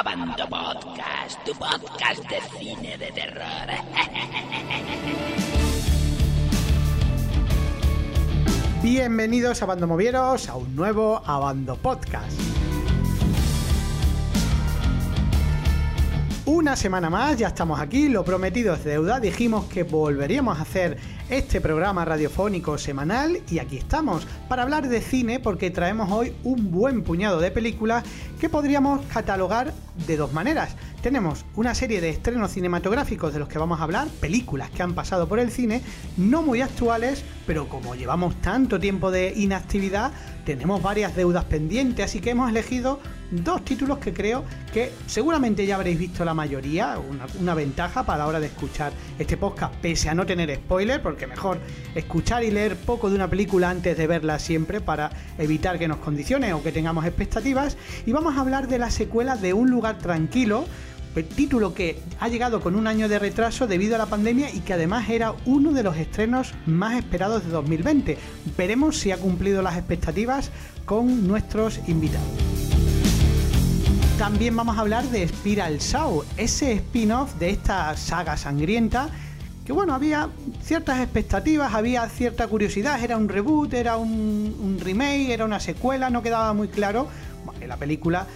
Abando Podcast, tu podcast de cine de terror. Bienvenidos a Bando Movieros a un nuevo Abando Podcast. Una semana más, ya estamos aquí, lo prometido es deuda, dijimos que volveríamos a hacer este programa radiofónico semanal y aquí estamos para hablar de cine porque traemos hoy un buen puñado de películas que podríamos catalogar de dos maneras. Tenemos una serie de estrenos cinematográficos de los que vamos a hablar, películas que han pasado por el cine, no muy actuales, pero como llevamos tanto tiempo de inactividad, tenemos varias deudas pendientes, así que hemos elegido dos títulos que creo que seguramente ya habréis visto la mayoría, una, ventaja para la hora de escuchar este podcast, pese a no tener spoiler, porque mejor escuchar y leer poco de una película antes de verla siempre para evitar que nos condicione o que tengamos expectativas. Y vamos a hablar de la secuela de Un lugar tranquilo, título que ha llegado con un año de retraso debido a la pandemia y que además era uno de los estrenos más esperados de 2020. Veremos si ha cumplido las expectativas con nuestros invitados. También vamos a hablar de Spiral Saw, ese spin-off de esta saga sangrienta que bueno, había ciertas expectativas, había cierta curiosidad, era un reboot, era un, remake, era una secuela, no quedaba muy claro. Bueno, la película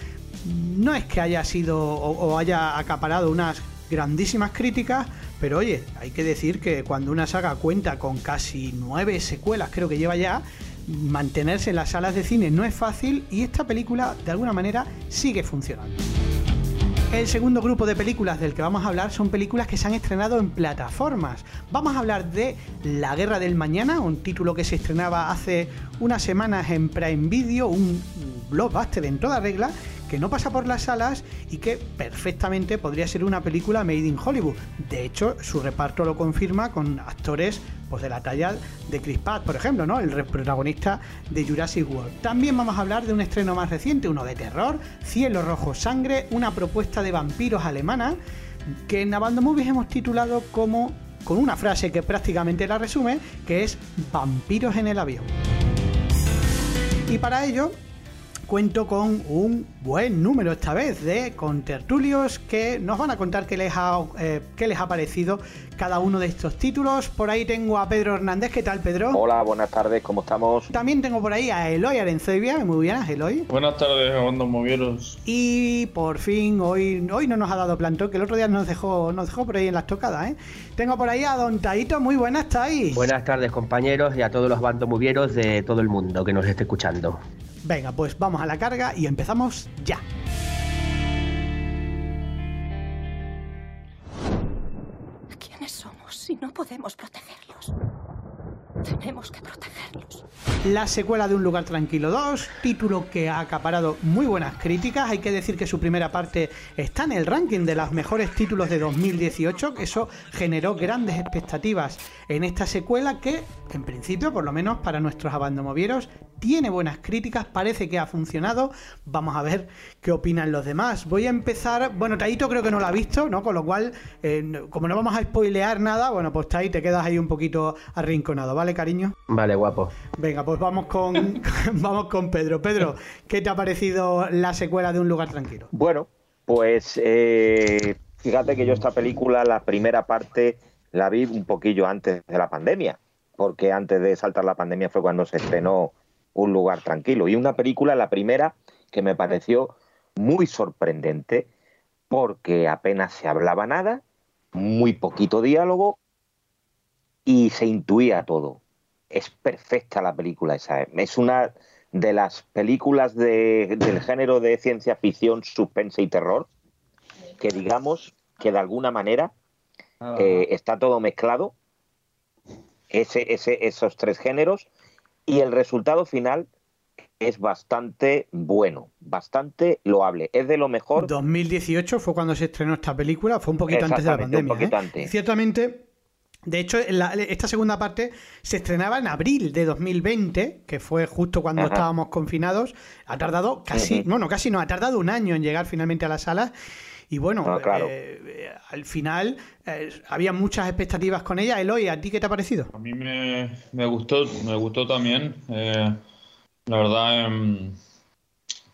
no es que haya sido o, o, haya acaparado unas grandísimas críticas, pero oye, hay que decir que cuando una saga cuenta con casi nueve secuelas, creo que lleva ya, mantenerse en las salas de cine no es fácil y esta película de alguna manera sigue funcionando. El segundo grupo de películas del que vamos a hablar son películas que se han estrenado en plataformas. Vamos a hablar de La Guerra del Mañana, un título que se estrenaba hace unas semanas en Prime Video, un blockbuster en toda regla, que no pasa por las salas y que perfectamente podría ser una película made in Hollywood. De hecho, su reparto lo confirma con actores pues, de la talla de Chris Pratt, por ejemplo, ¿no? el protagonista de Jurassic World. También vamos a hablar de un estreno más reciente, uno de terror, Cielo Rojo Sangre, una propuesta de vampiros alemana que en Abando Movies hemos titulado como con una frase que prácticamente la resume, que es vampiros en el avión. Y para ello cuento con un buen número esta vez de contertulios que nos van a contar qué les ha, eh, qué les ha parecido cada uno de estos títulos. Por ahí tengo a Pedro Hernández. ¿Qué tal, Pedro? Hola, buenas tardes, ¿cómo estamos? También tengo por ahí a Eloy Arencevia. Muy buenas, Eloy. Buenas tardes, Abando Movieros. Y por fin, hoy, hoy no nos ha dado plantón, que el otro día nos dejó, nos dejó por ahí en las tocadas, ¿eh? Tengo por ahí a Don Taito. Muy buenas, ahí. Buenas tardes, compañeros, y a todos los Bando Movieros de todo el mundo que nos esté escuchando. Venga, pues vamos a la carga y empezamos ya. ¿Quiénes somos si no podemos protegerlos? Tenemos que protegerlos. La secuela de Un lugar tranquilo 2, título que ha acaparado muy buenas críticas. Hay que decir que su primera parte está en el ranking de los mejores títulos de 2018, que eso generó grandes expectativas en esta secuela que, en principio, por lo menos para nuestros abandomovieros, tiene buenas críticas, parece que ha funcionado. Vamos a ver qué opinan los demás. Voy a empezar, bueno, Taito creo que no lo ha visto, ¿no? Con lo cual, eh, como no vamos a spoilear nada, bueno, pues Tai te quedas ahí un poquito arrinconado, ¿vale, cariño? Vale, guapo. Venga, pues vamos con, vamos con Pedro. Pedro, ¿qué te ha parecido la secuela de Un lugar tranquilo? Bueno, pues eh, fíjate que yo esta película, la primera parte, la vi un poquillo antes de la pandemia, porque antes de saltar la pandemia fue cuando se estrenó Un lugar tranquilo. Y una película, la primera, que me pareció muy sorprendente, porque apenas se hablaba nada, muy poquito diálogo y se intuía todo. Es perfecta la película esa. Es una de las películas de, del género de ciencia ficción, suspense y terror, que digamos que de alguna manera eh, está todo mezclado, ese, ese, esos tres géneros, y el resultado final es bastante bueno, bastante loable. Es de lo mejor. 2018 fue cuando se estrenó esta película, fue un poquito antes de la pandemia. Un ¿eh? antes. Ciertamente, de hecho, la, esta segunda parte se estrenaba en abril de 2020, que fue justo cuando Ajá. estábamos confinados. Ha tardado casi, bueno, casi no, ha tardado un año en llegar finalmente a las salas. Y bueno, Ah, claro. eh, eh, al final eh, había muchas expectativas con ella. Eloy, ¿a ti qué te ha parecido? A mí me, me gustó, me gustó también. eh, la verdad, em,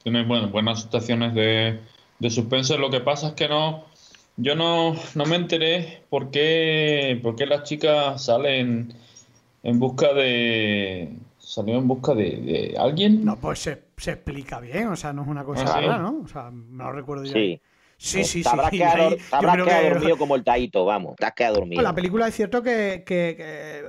tiene bueno, buenas actuaciones de, de suspense. Lo que pasa es que no, yo no, no me enteré por qué, por qué las chicas salen en busca de, salió en busca de, de alguien. No, pues se, se explica bien, o sea, no es una cosa Ah, sí. ¿no? O sea, no lo recuerdo yo. Sí. Sí, sí. Te habrás sí, quedado, ahí te habrás quedado que- dormido como el taíto, vamos. Te has quedado dormido. Bueno, la película es cierto que, que- que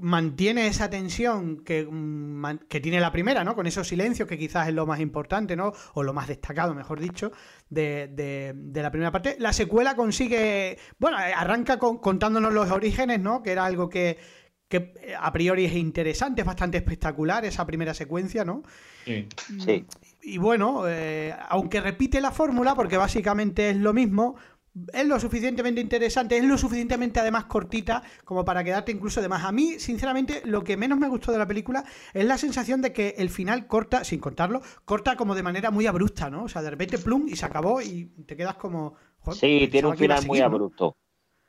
mantiene esa tensión que, mm, que tiene la primera, ¿no? Con esos silencios que quizás es lo más importante, ¿no? O lo más destacado, mejor dicho, de, de- de la primera parte. La secuela consigue, bueno, eh, arranca con- contándonos los orígenes, ¿no? Que era algo que, que eh, a priori es interesante, es bastante espectacular esa primera secuencia, ¿no? Sí. Sí. Y bueno, eh, aunque repite la fórmula, porque básicamente es lo mismo, es lo suficientemente interesante, es lo suficientemente además cortita como para quedarte incluso de más. A mí, sinceramente, lo que menos me gustó de la película es la sensación de que el final corta, sin contarlo, corta como de manera muy abrupta, ¿no? O sea, de repente plum y se acabó y te quedas como... joder, Sí, tiene un final muy abrupto.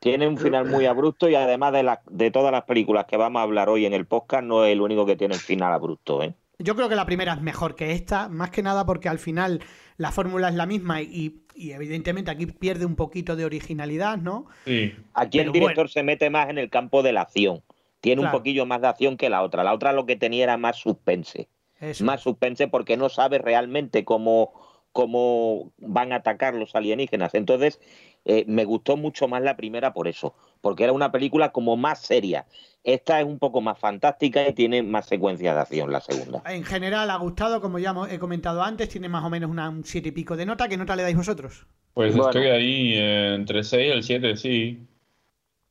Tiene un final muy abrupto y además de, la- de todas las películas que vamos a hablar hoy en el podcast, no es el único que tiene el final abrupto. ¿eh? Yo creo que la primera es mejor que esta, más que nada porque al final la fórmula es la misma y, y evidentemente aquí pierde un poquito de originalidad, ¿no? Sí. Aquí Pero el director bueno. se mete más en el campo de la acción. Tiene Claro. un poquillo más de acción que la otra. La otra lo que tenía era más suspense. Eso. Más suspense porque no sabe realmente cómo, cómo van a atacar los alienígenas. Entonces, eh, me gustó mucho más la primera por eso, porque era una película como más seria. Esta es un poco más fantástica y tiene más secuencias de acción, la segunda. En general ha gustado, como ya hemos- he comentado antes, tiene más o menos una, un siete y pico de nota. ¿Qué nota le dais vosotros? Pues Bueno. estoy ahí eh, entre 6 y el 7, sí.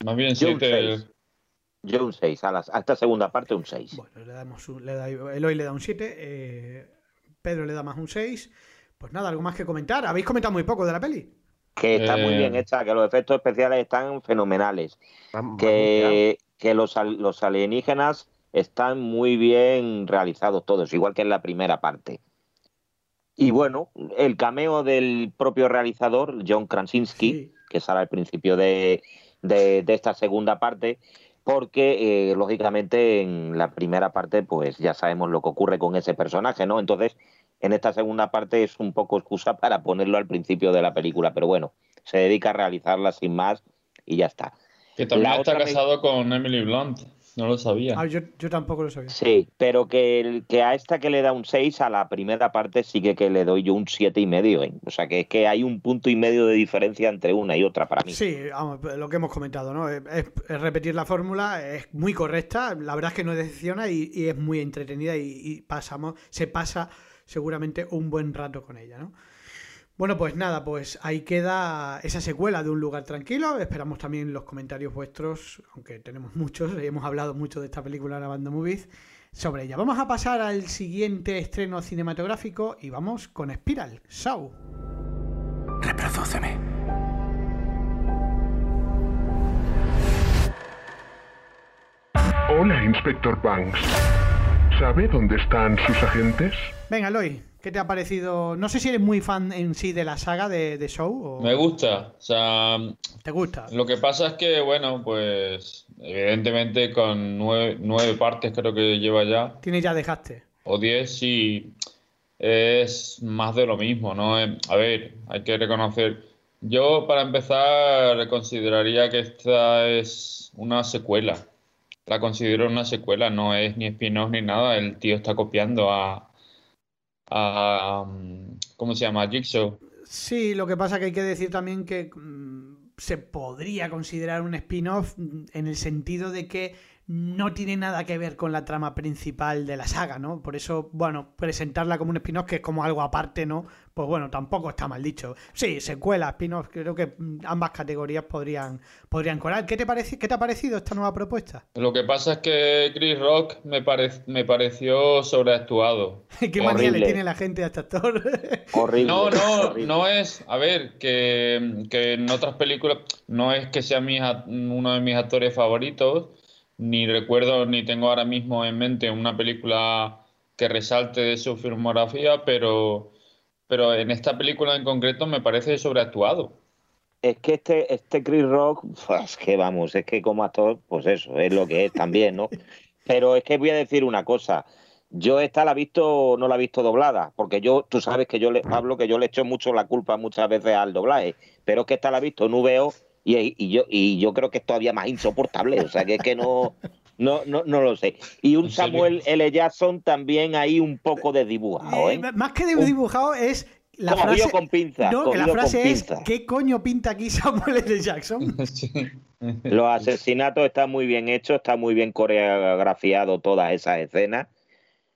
Más bien Yo un 7. 6. Yo un 6, a, las- a esta segunda parte un 6. Bueno, le damos un- le da, Eloy le da un 7, eh, Pedro le da más un 6. Pues nada, algo más que comentar. Habéis comentado muy poco de la peli. Que está muy Eh. bien hecha, que los efectos especiales están fenomenales. Vamos, que, que los, al- los alienígenas están muy bien realizados todos, igual que en la primera parte. Y bueno, el cameo del propio realizador, John Krasinski, Sí. que sale al principio de, de- de esta segunda parte, porque eh, lógicamente en la primera parte pues ya sabemos lo que ocurre con ese personaje, ¿no? Entonces, en esta segunda parte es un poco excusa para ponerlo al principio de la película, pero bueno, se dedica a realizarla sin más y ya está. Que también La está casado con Emily Blunt. No lo sabía. Ah, yo, yo tampoco lo sabía. Sí, pero que, el- que a esta que le da un 6, a la primera parte sí que, que le doy yo un siete y medio. ¿eh? O sea que es que hay un punto y medio de diferencia entre una y otra para mí. Sí, vamos, lo que hemos comentado, ¿no? Es, es- es repetir la fórmula, es muy correcta, la verdad es que no decepciona y, y es muy entretenida y, y pasamos, se pasa seguramente un buen rato con ella, ¿no? Bueno, pues nada, pues ahí queda esa secuela de Un lugar tranquilo. Esperamos también los comentarios vuestros, aunque tenemos muchos, hemos hablado mucho de esta película en la banda Movies, sobre ella. Vamos a pasar al siguiente estreno cinematográfico y vamos con Spiral, Saw. Reprodúceme. Hola, Inspector Banks. ¿Sabe dónde están sus agentes? Venga, Eloy, ¿qué te ha parecido? No sé si eres muy fan en sí de la saga de, de Show o Me gusta. O sea, te gusta. lo que pasa es que, bueno, pues evidentemente con nueve, nueve partes creo que lleva ya, Tienes ya dejaste. o diez, sí, es más de lo mismo, ¿no? Eh, A ver, hay que reconocer. Yo, para empezar, consideraría que esta es una secuela. La considero una secuela, no es ni spin-off ni nada. El tío está copiando a, a, um, ¿cómo se llama? Jigsaw. Sí, lo que pasa que hay que decir también que mm, se podría considerar un spin-off en el sentido de que no tiene nada que ver con la trama principal de la saga, ¿no? Por eso, bueno, presentarla como un spin-off que es como algo aparte, ¿no? Pues bueno, tampoco está mal dicho. Sí, secuela, spin-off, creo que ambas categorías podrían, podrían colar. ¿Qué te, parece, ¿Qué te ha parecido esta nueva propuesta? Lo que pasa es que Chris Rock me, pare- me pareció sobreactuado. ¿Qué manía le tiene la gente a este actor? Horrible. No, no, horrible. no es. A ver, que, que en otras películas no es que sea mi a- uno de mis actores favoritos, ni recuerdo ni tengo ahora mismo en mente una película que resalte de su filmografía, pero, pero en esta película en concreto me parece sobreactuado. Es que este, este Chris Rock, pues que vamos, es que como actor, pues eso, es lo que es también, ¿no? Pero es que voy a decir una cosa. Yo esta la he visto, no la he visto doblada, porque yo, tú sabes que yo le, Pablo, que yo le echo mucho la culpa muchas veces al doblaje, pero es que esta la he visto en VO y, y yo, y yo creo que es todavía más insoportable, o sea que es que no, no, no, no lo sé. Y un Samuel L. Jackson también ahí un poco desdibujado, ¿eh? Más que desdibujado es la Cogido frase, con pinza, no, que la frase es pinza. ¿qué coño pinta aquí Samuel L. Jackson? Los asesinatos están muy bien hechos, está muy bien coreografiado todas esas escenas,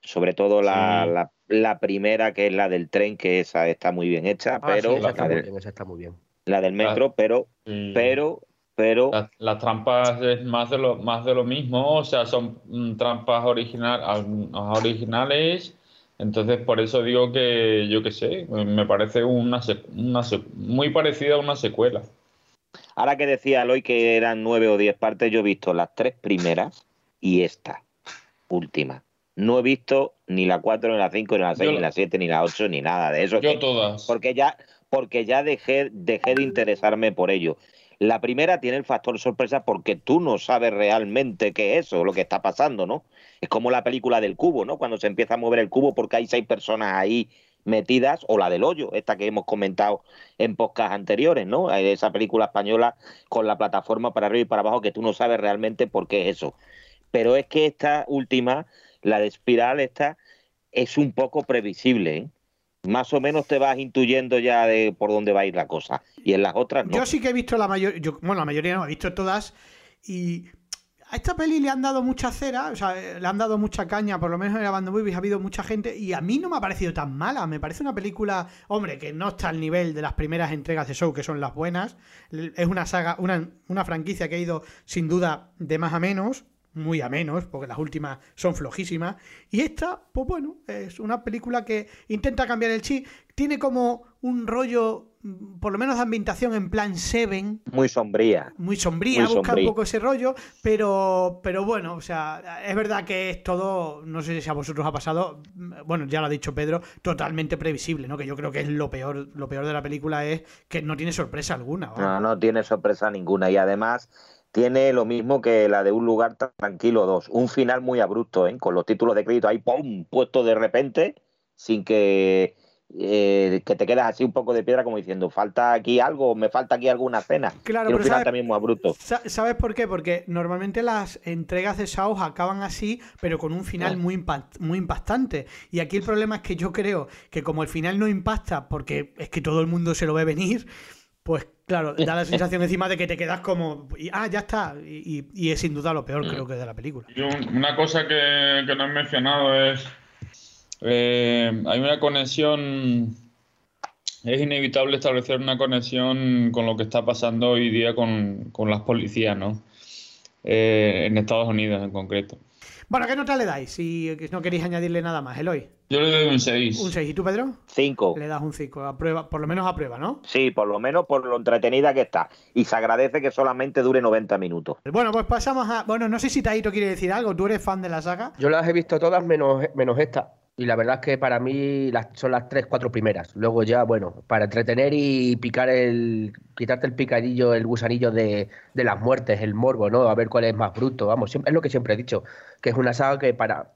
sobre todo la, Sí. la, la primera que es la del tren, que esa está muy bien hecha, Ah, pero sí, esa la, está muy del, bien, esa está muy bien. La del metro, pero, Sí. pero, pero, Las, las trampas es más de lo más de lo mismo, o sea, son mm, trampas original, al- originales. Entonces, por eso digo que yo qué sé, me parece una, una muy parecida a una secuela. ahora que decía Aloy que eran nueve o diez partes, yo he visto las tres primeras y esta última. No he visto ni la cuatro, ni la cinco, ni la seis, Yo- ni la siete, ni la ocho, ni nada de eso. Yo que- todas. porque ya, porque ya dejé, de interesarme por ello. La primera tiene el factor sorpresa porque tú no sabes realmente qué es eso, lo que está pasando, ¿no? Es como la película del cubo, ¿no? Cuando se empieza a mover el cubo porque hay seis personas ahí metidas, o la del hoyo, esta que hemos comentado en podcast anteriores, ¿no? Esa película española con la plataforma para arriba y para abajo que tú no sabes realmente por qué es eso. Pero es que esta última, la de espiral, esta, es un poco previsible, ¿eh? Más o menos te vas intuyendo ya de por dónde va a ir la cosa. Y en las otras no. Yo sí que he visto la mayoría, yo, bueno, la mayoría no, he visto todas y a esta peli le han dado mucha cera, o sea, eh, le han dado mucha caña, por lo menos en la Band Movies ha habido mucha gente y a mí no me ha parecido tan mala, me parece una película, hombre, que no está al nivel de las primeras entregas de Show, que son las buenas, es una saga, una, una franquicia que ha ido sin duda de más a menos, muy a menos, porque las últimas son flojísimas. Y esta, pues bueno, es una película que intenta cambiar el chip. Tiene como un rollo, mm, por lo menos de ambientación en plan Seven, Muy sombría. muy sombría, Muy busca sombría. un poco ese rollo, pero, pero bueno, o sea, es verdad que es todo, no sé si a vosotros ha pasado, mm, bueno, ya lo ha dicho Pedro, totalmente previsible, ¿no? Que yo creo que es lo peor, lo peor de la película es que no tiene sorpresa alguna. No, no tiene sorpresa ninguna. Y además tiene lo mismo que la de Un lugar tranquilo 2. Un final muy abrupto, ¿eh? Con los títulos de crédito ahí, ¡pum! puesto de repente, sin que, eh, que te quedas así un poco de piedra como diciendo, falta aquí algo, me falta aquí alguna cena. Claro, y un pero final ¿sabes? también muy abrupto. Sa- ¿Sabes por qué? Porque normalmente las entregas de Saw acaban así, pero con un final Ah. muy, impact- muy impactante. Y aquí el problema es que yo creo que como el final no impacta porque es que todo el mundo se lo ve venir, pues claro, da la sensación encima de que te quedas como, y, ah, ya está. Y, y- y es sin duda lo peor, creo que de la película. Yo, una cosa que, que no he mencionado es. eh, hay una conexión. Es inevitable establecer una conexión con lo que está pasando hoy día con, con las policías, ¿no? Eh, en Estados Unidos en concreto. Bueno, ¿qué nota le dais? Si no queréis añadirle nada más, Eloy. Yo le doy un 6. Un 6. ¿Y tú, Pedro? Cinco. Le das un 5. A prueba, por lo menos a prueba, ¿no? Sí, por lo menos por lo entretenida que está. Y se agradece que solamente dure 90 minutos. Bueno, pues pasamos a. Bueno, no sé si Taito quiere decir algo. ¿Tú eres fan de la saga? Yo las he visto todas menos, menos esta. Y la verdad es que para mí las, son las tres, cuatro primeras. Luego ya, bueno, para entretener y picar el. quitarte el picadillo, el gusanillo de, de las muertes, el morbo, ¿no? A ver cuál es más bruto. Vamos, siempre- es lo que siempre he dicho. Que es una saga que para.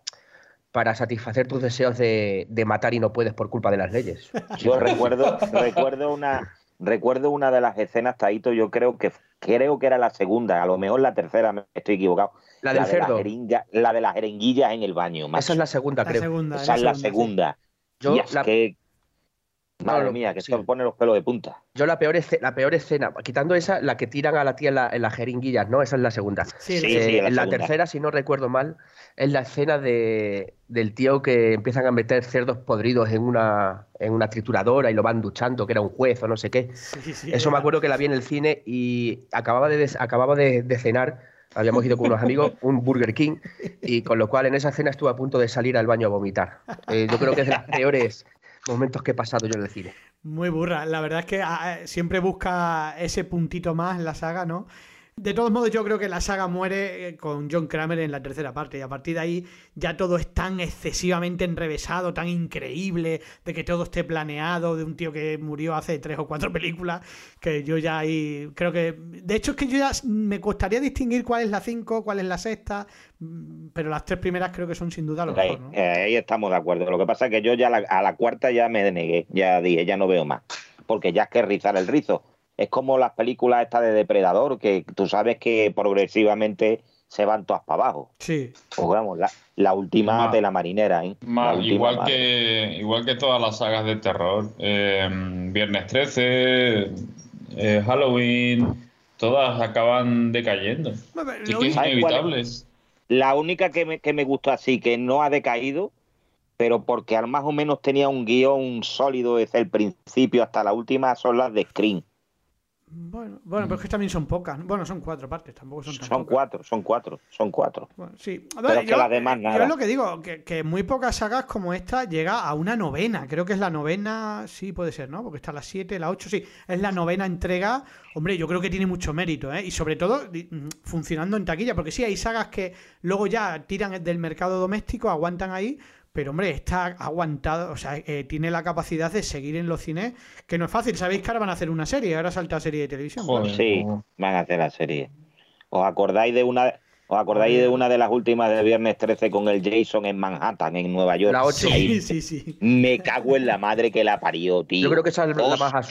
Para satisfacer tus deseos de, de matar y no puedes por culpa de las leyes. Yo recuerdo, recuerdo una, recuerdo una de las escenas, Taito, yo creo que creo que era la segunda, a lo mejor la tercera, me estoy equivocado. La del de cerdo. La, jeringa- la de las jeringuillas en el baño. macho. Esa es la segunda, La creo. segunda. Esa es la segunda. Yo Y es la- que, madre No, mía, que sí. se me ponen los pelos de punta. Yo la peor, escena, la peor escena, quitando esa, la que tiran a la tía en, la- en las jeringuillas, ¿no? Esa es la segunda. Sí, Sí, Eh, sí, la en la segunda. tercera, si no recuerdo mal, es la escena de, del tío que empiezan a meter cerdos podridos en una, en una trituradora y lo van duchando, que era un juez o no sé qué. Sí, sí, Eso me acuerdo que la vi en el cine y acababa de, des- acababa de, de cenar, habíamos ido con unos amigos, un Burger King, y con lo cual en esa escena estuve a punto de salir al baño a vomitar. Eh, yo creo que es de los peores momentos que he pasado yo en el. Muy burra. La verdad es que ah, eh, siempre busca ese puntito más en la saga, ¿no? De todos modos, yo creo que la saga muere eh, con John Kramer en la tercera parte. Y a partir de ahí ya todo es tan excesivamente enrevesado, tan increíble, de que todo esté planeado, de un tío que murió hace tres o cuatro películas, que yo ya ahí creo que... De hecho, es que yo ya me costaría distinguir cuál es la cinco, cuál es la sexta, mm, pero las tres primeras creo que son sin duda lo ahí, mejor. ¿no? eh, ahí estamos de acuerdo. Lo que pasa es que yo ya la- a la cuarta ya me denegué, ya dije, ya no veo más, porque ya es que rizar el rizo. Es como las películas estas de Depredador, que tú sabes que progresivamente se van todas para abajo. Sí. Pues vamos, la, la última Ma- de la marinera, ¿eh? Ma- La última, igual, que, igual que todas las sagas de terror. eh, Viernes 13, eh, Halloween, todas acaban decayendo. Sí lo que es inevitable. La única que me, que me gustó así, que no ha decaído, pero porque al más o menos tenía un guion sólido desde el principio hasta la última, son las de Screen. Bueno, bueno, pero es que también son pocas. Bueno, son cuatro partes, tampoco son tan Son pocas. cuatro, son cuatro, son cuatro. Bueno, sí. A Pero ver, es que las demás yo nada. es lo que digo, que, que muy pocas sagas como esta llega a una novena. Creo que es la novena, sí puede ser, ¿no? Porque está la siete, la ocho, sí. Es la novena entrega. Hombre, yo creo que tiene mucho mérito, ¿eh? Y sobre todo mm, funcionando en taquilla, porque sí, hay sagas que luego ya tiran del mercado doméstico, aguantan ahí. Pero hombre, está aguantado, o sea, eh, tiene la capacidad de seguir en los cines, que no es fácil. Sabéis que ahora van a hacer una serie, ahora salta serie de televisión. Joder, Sí, cómo- van a hacer la serie. ¿Os acordáis de una os acordáis de una de las últimas de Viernes 13 con el Jason en Manhattan, en Nueva York? La ocho. Ahí Sí, sí, sí. Me cago en la madre que la parió, tío. Yo creo que esa es la más.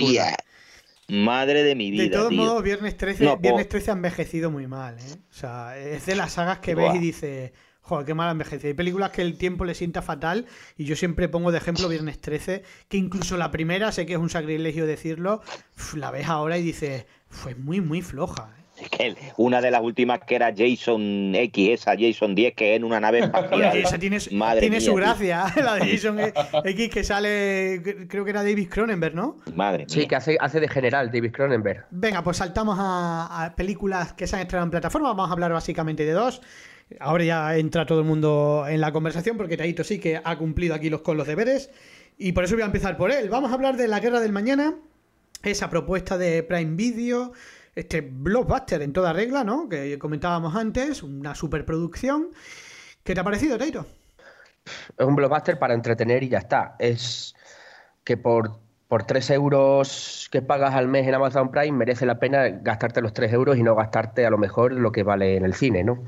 Madre de mi vida, De todos modos, Viernes 13, No, Viernes po- 13 ha envejecido muy mal, ¿eh? O sea, es de las sagas que Buah. ves y dices, joder, qué mal ha envejecido. Hay películas que el tiempo le sienta fatal y yo siempre pongo de ejemplo Viernes 13, que incluso la primera, sé que es un sacrilegio decirlo, la ves ahora y dices, fue muy, muy floja. ¿eh? Es que una de las últimas que era Jason X, esa Jason 10, que es en una nave espacial. esa tiene, Madre tiene mía, su tío. gracia, la de Jason X que sale, creo que era David Cronenberg, ¿no? Madre mía. Sí, que hace, hace de general David Cronenberg. Venga, pues saltamos a, a películas que se han estrenado en plataforma. Vamos a hablar básicamente de dos. Ahora ya entra todo el mundo en la conversación porque Taito sí que ha cumplido aquí los, con los deberes. Y por eso voy a empezar por él. Vamos a hablar de La Guerra del Mañana. Esa propuesta de Prime Video. Este blockbuster en toda regla, ¿no? Que comentábamos antes. Una superproducción. ¿Qué te ha parecido, Taito? Es un blockbuster para entretener y ya está. Es que por, por 3 euros que pagas al mes en Amazon Prime merece la pena gastarte los 3 euros y no gastarte a lo mejor lo que vale en el cine, ¿no?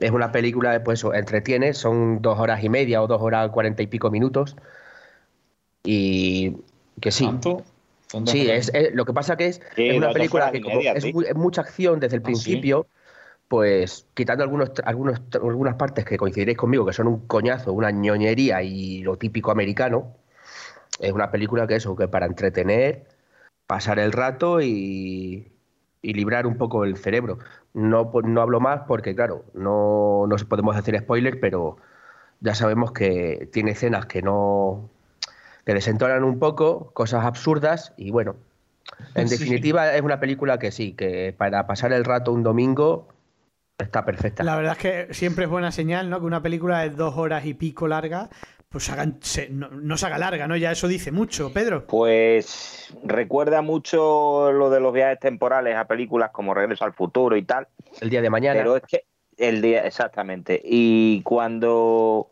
Es una película, pues eso, entretiene, son dos horas y media o dos horas cuarenta y pico minutos. Y que sí, ¿Tanto? ¿Tanto Sí, es, es- lo que pasa que es, Sí, es una película que y como media, es, sí. muy- es mucha acción desde el ¿Ah, sí? principio, pues quitando algunos, algunos, algunas partes que coincidiréis conmigo, que son un coñazo, una ñoñería y lo típico americano, es una película que eso, que para entretener, pasar el rato y, y librar un poco el cerebro. No, no hablo más porque, claro, no, no podemos hacer spoilers, pero ya sabemos que tiene escenas que no que desentonan un poco, cosas absurdas y bueno, en Sí. definitiva es una película que sí, que para pasar el rato un domingo está perfecta. La verdad es que siempre es buena señal, ¿no? Que una película de dos horas y pico larga, pues hagan- se- no, no se haga larga, ¿no? Ya eso dice mucho, Pedro. Pues recuerda mucho lo de los viajes temporales a películas como Regreso al Futuro y tal. El día de mañana. Pero es que el día, exactamente. Y cuando,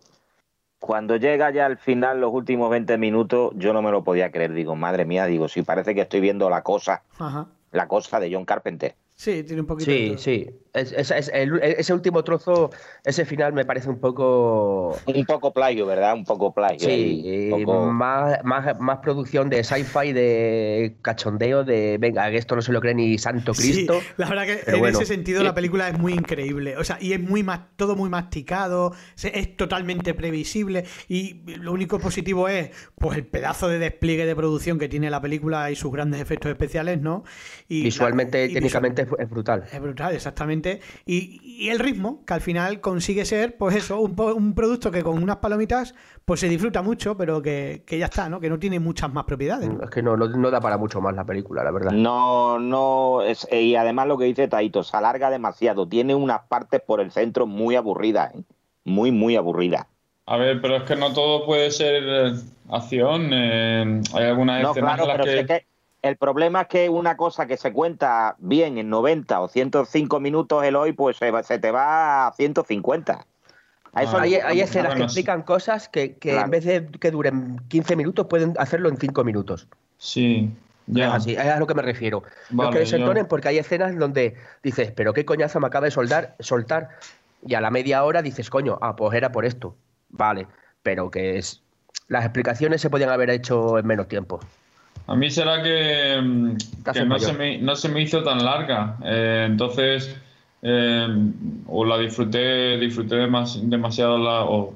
cuando llega ya al final, los últimos 20 minutos, yo no me lo podía creer. Digo, madre mía, digo, si parece que estoy viendo la cosa, Ajá. la cosa de John Carpenter. Sí, tiene un poquito de Sí, todo. sí. Es- es- es- el- ese último trozo, ese final me parece un poco. Un poco plagio, ¿verdad? Un poco plagio. Sí, ahí, un eh, poco- más, más, más producción de sci-fi, de cachondeo, de venga, que esto no se lo cree ni Santo Cristo. Sí, la verdad que en bueno. ese sentido la película es muy increíble. O sea, y es muy todo muy masticado, se- es totalmente previsible. Y lo único positivo es, pues, el pedazo de despliegue de producción que tiene la película y sus grandes efectos especiales, ¿no? Y Visualmente, y técnicamente es, es brutal. Es brutal, exactamente. Y, y el ritmo, que al final consigue ser, pues eso, un, un producto que con unas palomitas, pues se disfruta mucho, pero que, que ya está, ¿no? Que no tiene muchas más propiedades. ¿no? Es que no, no, no da para mucho más la película, la verdad. No, no, es- y además lo que dice Taito, se alarga demasiado. Tiene unas partes por el centro muy aburridas, ¿eh? muy, muy aburridas. A ver, pero es que no todo puede ser eh, acción. eh, hay algunas No, escenas claro, en las pero que... sé que, El problema es que una cosa que se cuenta bien en 90 o 105 minutos el hoy, pues se, va- se te va a 150. A eso hay, escenas que explican cosas que, que Claro. en vez de que duren 15 minutos pueden hacerlo en 5 minutos. Sí, ya. Es así, es a lo que me refiero. no Vale, que desentonen yo- porque hay escenas donde dices, pero qué coñazo me acaba de soldar, soltar. Y a la media hora dices, coño, ah, pues era por esto. Vale, pero que es. Las explicaciones se podían haber hecho en menos tiempo. A mí será que, mm, que no, se me, no se me hizo tan larga. Eh, entonces, eh, o la disfruté, disfruté demas- demasiado la, o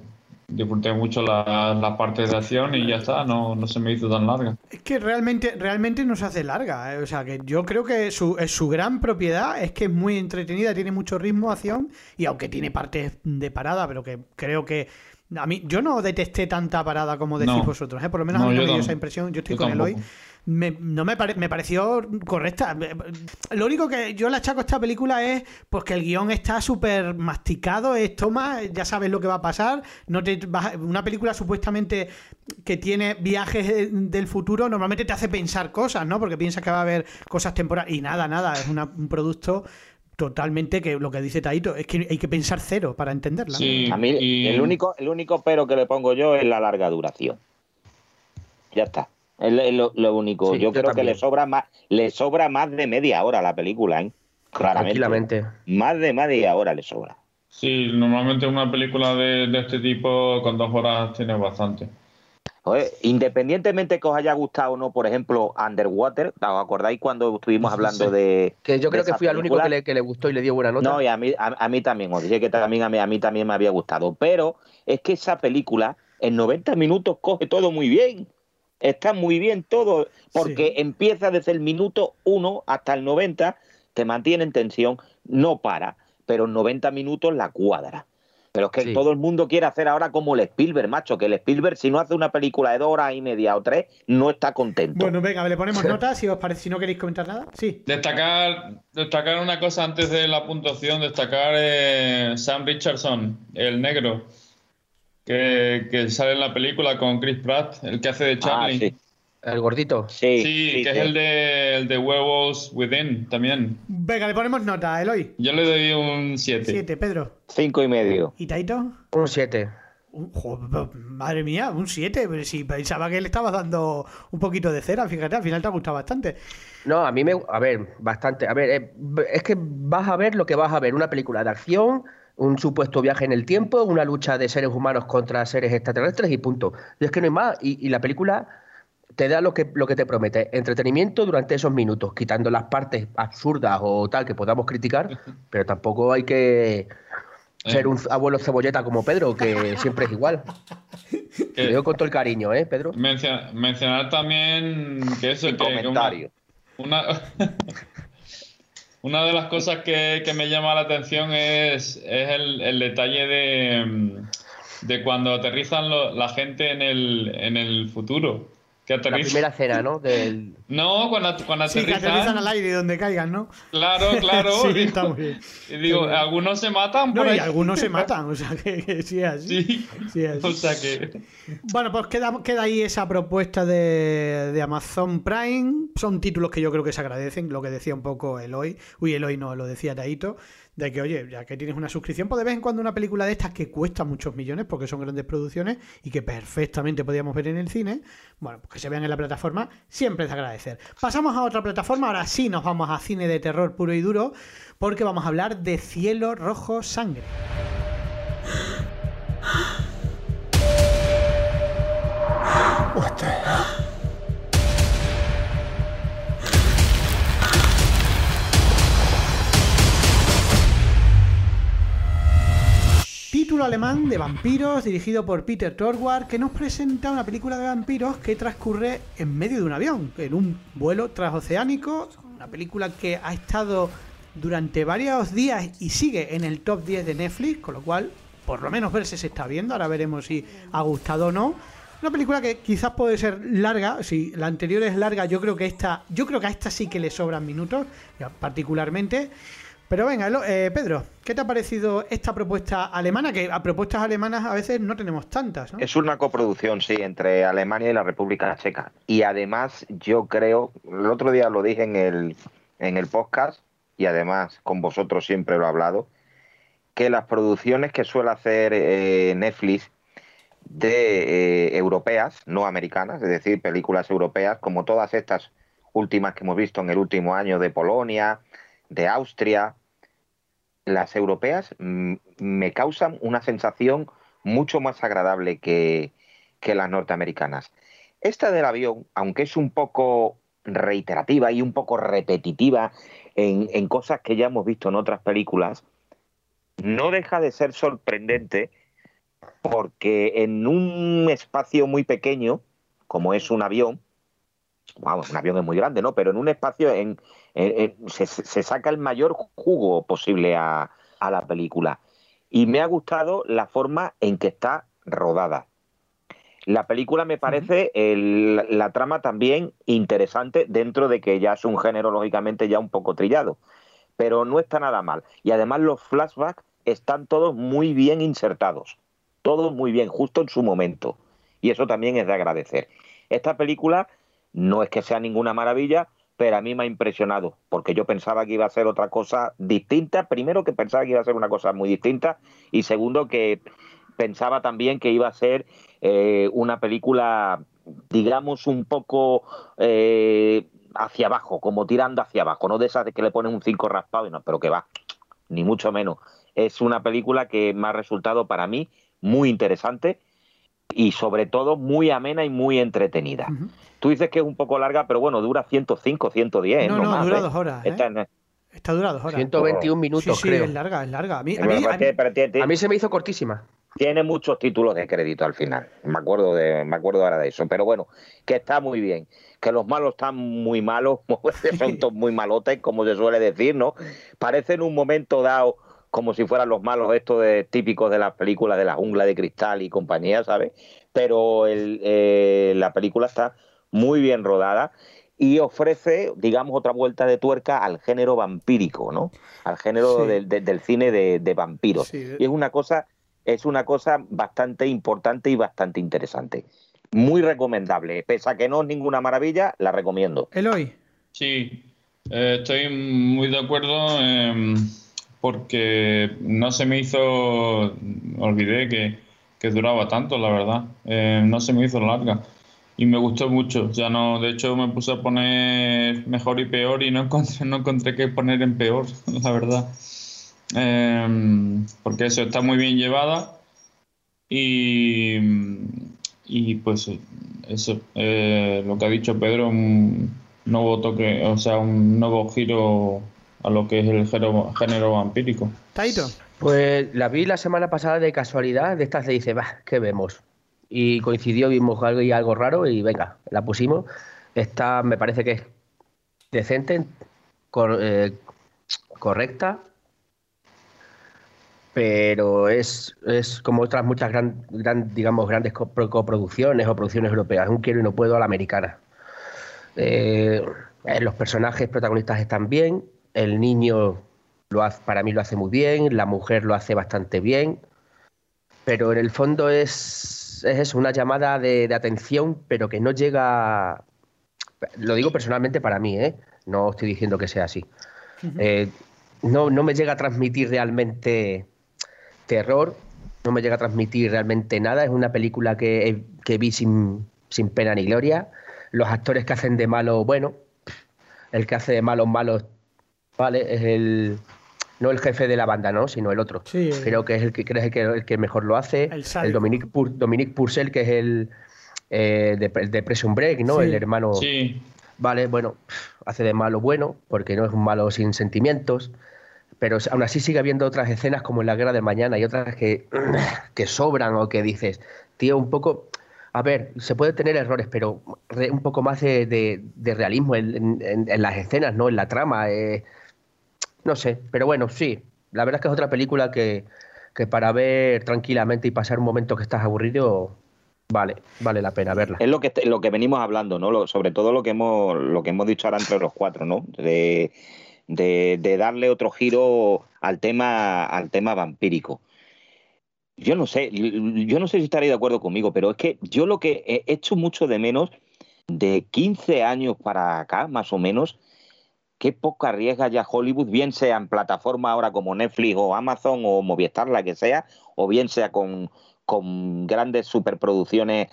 disfruté mucho la, la parte de acción y ya está, no, no se me hizo tan larga. Es que realmente, realmente no se hace larga. eh. O sea, que yo creo que su, su gran propiedad es que es muy entretenida, tiene mucho ritmo, acción, y aunque tiene partes de parada, pero que creo que. A mí, yo no detesté tanta parada como decís No. vosotros, ¿eh? por lo menos a mí no me dio esa impresión. Yo estoy yo con tampoco. Me, no me, pare- me pareció correcta. Lo único que yo le achaco a esta película es pues que el guion está súper masticado, es toma, ya sabes lo que va a pasar. No te vas- una película supuestamente que tiene viajes eh, del futuro, normalmente te hace pensar cosas, ¿no? Porque piensas que va a haber cosas temporales. Y nada, nada, es una- un producto totalmente que lo que dice Taito es que hay que pensar cero para entenderla. Sí, A mí y- el único el único pero que le pongo yo es la larga duración. Ya está. Es lo, lo- único. Sí, yo, yo creo que le sobra más le sobra más de media hora a la película, ¿eh? Claramente. Tranquilamente. Más de media hora le sobra. Sí, normalmente una película de, de este tipo con dos horas tiene bastante. Joder, independientemente que os haya gustado o no, por ejemplo, Underwater, ¿os acordáis cuando estuvimos hablando Sí. de. Que yo creo que fui al único que le, que le gustó y le dio buena nota. No, y a mí, a, a mí también, os dije que también a mí, a mí también me había gustado. Pero es que esa película en 90 minutos coge todo muy bien. Está muy bien todo, porque Sí. empieza desde el minuto 1 hasta el 90, te mantiene en tensión, no para, pero en 90 minutos la cuadra. Pero es que Sí. todo el mundo quiere hacer ahora como el Spielberg, macho, que el Spielberg si no hace una película de dos horas y media o tres, no está contento. Bueno, venga, le ponemos nota si os parece, si no queréis comentar nada. Sí. Destacar, destacar una cosa antes de la puntuación, destacar eh, Sam Richardson, el negro, que, que sale en la película con Chris Pratt, el que hace de ah, Charlie. sí, El gordito. sí, Sí, sí, que es el de, el de Werewolves Within también. Venga, le ponemos nota, Eloy. Yo le doy un 7. Siete, Pedro. cinco y medio. ¿Y Taito? Un 7. Un- joder, madre mía, un 7. Pero si pensaba que le estabas dando un poquito de cera, fíjate, al final te ha gustado bastante. No, a mí me. A ver, bastante. A ver, eh, es que vas a ver lo que vas a ver: una película de acción, un supuesto viaje en el tiempo, una lucha de seres humanos contra seres extraterrestres y punto. Y es que no hay más. Y, y la película te da lo que, lo que te promete: entretenimiento durante esos minutos, quitando las partes absurdas o tal que podamos criticar, pero tampoco hay que ser un abuelo cebolleta como Pedro, que siempre es igual. Lo digo con todo el cariño, ¿eh, Pedro? Mencio- mencionar también que eso, que, que comentario. una, una, una de las cosas que, que me llama la atención es, es el, el detalle de, mm, de cuando aterrizan lo- la gente en el, en el futuro. Que La aterrizan. primera cena, ¿no? Del, No, cuando, cuando Sí, que aterrizan. aterrizan al aire donde caigan, ¿no? Claro, claro. Sí, digo- está muy bien. y digo, algunos se matan No, por y ahí. algunos se matan, o sea que, que sí es así. Sí. Sí es así. O sea que. Bueno, pues queda, queda ahí esa propuesta de, de Amazon Prime. Son títulos que yo creo que se agradecen, lo que decía un poco Eloy. Uy, Eloy no, lo decía Taito. De que, oye, ya que tienes una suscripción, pues de vez en cuando una película de estas que cuesta muchos millones, porque son grandes producciones y que perfectamente podíamos ver en el cine, bueno, pues que se vean en la plataforma, siempre es de agradecer. Pasamos a otra plataforma, ahora sí nos vamos a cine de terror puro y duro, porque vamos a hablar de Cielo Rojo Sangre. Alemán de vampiros dirigido por Peter Torwart que nos presenta una película de vampiros que transcurre en medio de un avión, en un vuelo transoceánico, una película que ha estado durante varios días y sigue en el top 10 de Netflix, con lo cual por lo menos verse se está viendo, ahora veremos si ha gustado o no. Una película que quizás puede ser larga, si la anterior es larga, yo creo que esta, yo creo que a esta sí que le sobran minutos, particularmente Pero venga, eh, Pedro, ¿qué te ha parecido esta propuesta alemana? Que a propuestas alemanas a veces no tenemos tantas, ¿no? Es una coproducción, sí, entre Alemania y la República Checa. Y además, yo creo, el otro día lo dije en el, en el podcast, y además con vosotros siempre lo he hablado, que las producciones que suele hacer eh, Netflix de eh, europeas, no americanas, es decir, películas europeas, como todas estas últimas que hemos visto en el último año de Polonia, de Austria, las europeas mm, me causan una sensación mucho más agradable que, que las norteamericanas. Esta del avión, aunque es un poco reiterativa y un poco repetitiva en, en cosas que ya hemos visto en otras películas, no deja de ser sorprendente porque en un espacio muy pequeño, como es un avión, vamos, un avión es muy grande, ¿no? Pero en un espacio en, en- en- se, se saca el mayor jugo posible a, a la película. Y me ha gustado la forma en que está rodada. La película me parece el- la trama también interesante dentro de que ya es un género lógicamente ya un poco trillado, pero no está nada mal. Y además los flashbacks están todos muy bien insertados, todos muy bien, justo en su momento. Y eso también es de agradecer. Esta película no es que sea ninguna maravilla, pero a mí me ha impresionado, porque yo pensaba que iba a ser otra cosa distinta. Primero que pensaba que iba a ser una cosa muy distinta y segundo que pensaba también que iba a ser eh, una película, digamos, un poco eh, hacia abajo, como tirando hacia abajo, no de esas de que le ponen un 5 raspado, y no, pero que va, ni mucho menos. Es una película que me ha resultado para mí muy interesante y sobre todo muy amena y muy entretenida. Ujú. Tú dices que es un poco larga, pero bueno, dura 105, 110. No, no, no, más, dura ¿eh? dos horas, ¿eh? Esta Está dura dos horas. 121 sí, minutos, sí, creo. es larga, es larga. A mí, a mí- a tiene- A mí se me hizo cortísima. tiene muchos títulos de crédito al final. Me acuerdo de, me acuerdo ahora de eso. Pero bueno, que está muy bien. Que los malos están muy malos, son todos muy malotes, como se suele decir, ¿no? Parece en un momento dado como si fueran los malos estos de, típicos de las películas de la jungla de cristal y compañía, ¿sabes? Pero el, eh, la película está muy bien rodada y ofrece, digamos, otra vuelta de tuerca al género vampírico, ¿no? Al género Sí. del- del- del cine de, de vampiros. Sí. Y es una cosa es una cosa bastante importante y bastante interesante. Muy recomendable. Pese a que no es ninguna maravilla, la recomiendo. Eloy, Sí, eh, estoy muy de acuerdo porque no se me hizo, olvidé que, que duraba tanto, la verdad. Eh, no se me hizo larga y me gustó mucho. Ya no, de hecho me puse a poner mejor y peor y no encontré, no encontré qué poner en peor, la verdad. Em, porque eso está muy bien llevada y, y pues eso, eh, lo que ha dicho Pedro, un nuevo toque, o sea, un nuevo giro a lo que es el género, género vampírico. Taito. Pues la vi la semana pasada de casualidad, de estas de dice, va, ¿qué vemos? Y coincidió, vimos algo y algo raro y venga, la pusimos. Esta me parece que es decente, cor- eh, correcta, pero es, es como otras muchas gran, gran, digamos, grandes copro- coproducciones o producciones europeas, un quiero y no puedo a la americana. Eh, eh, los personajes protagonistas están bien, el niño lo hace, para mí lo hace muy bien, la mujer lo hace bastante bien, pero en el fondo es, es eso, una llamada de, de atención, pero que no llega, lo digo personalmente para mí, ¿eh? no estoy diciendo que sea así. Eh, no, no me llega a transmitir realmente terror, no me llega a transmitir realmente nada. Es una película que, que vi sin, sin pena ni gloria. Los actores que hacen de malo, bueno, el que hace de malos malos, vale, es el no el jefe de la banda, ¿no? Sino el otro. Sí, el- Creo que es el que creo que, el que mejor lo hace. El sádico. Dominique, Pur- Dominique Purcell, que es el eh, de, de Prison Break, ¿no? Sí. El hermano. Sí, Vale, bueno, hace de malo bueno, porque no es un malo sin sentimientos, pero aún así sigue habiendo otras escenas como en La Guerra del Mañana y otras que, que sobran o que dices, tío, un poco, a ver, se puede tener errores, pero un poco más de, de- de realismo en, en- en las escenas, ¿no? En la trama, eh, no sé, pero bueno, sí, la verdad es que es otra película que, que para ver tranquilamente y pasar un momento que estás aburrido, vale, vale la pena verla. Es lo que lo que venimos hablando, ¿no? Lo- sobre todo lo que hemos lo que hemos dicho ahora entre los cuatro, ¿no? De de, darle otro giro al tema, al tema vampírico. Yo no sé, yo no sé si estaréis de acuerdo conmigo, pero es que yo lo que he hecho mucho de menos de 15 años para acá, más o menos, qué poco arriesga ya Hollywood, bien sea en plataforma ahora como Netflix o Amazon o Movistar, la que sea, o bien sea con, con grandes superproducciones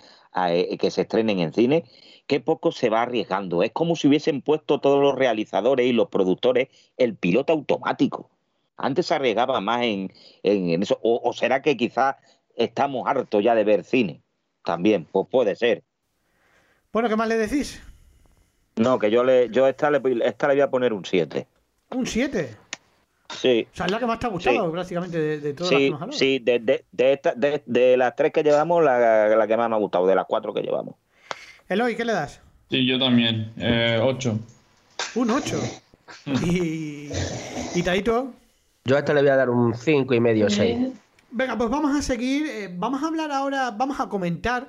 eh, que se estrenen en cine, qué poco se va arriesgando. Es como si hubiesen puesto todos los realizadores y los productores el piloto automático. Antes se arriesgaba más en, en eso. O, será que quizás estamos hartos ya de ver cine? También, pues puede ser. Bueno, ¿qué más le decís? No, que yo le, yo esta le, esta le voy a poner un 7. ¿Un 7? Sí. O sea, es la que más te ha gustado, prácticamente, de, todas las que hemos hablado. Sí, de, de, de, de, las tres que llevamos, la, la, que más me ha gustado, de las cuatro que llevamos. Eloy, ¿qué le das? Sí, yo también. Eh, 8. Un 8. ¿Y, ¿Y Taito? Yo a esta le voy a dar un 5 y medio, 6. Venga, pues vamos a seguir, eh, vamos a hablar ahora, vamos a comentar,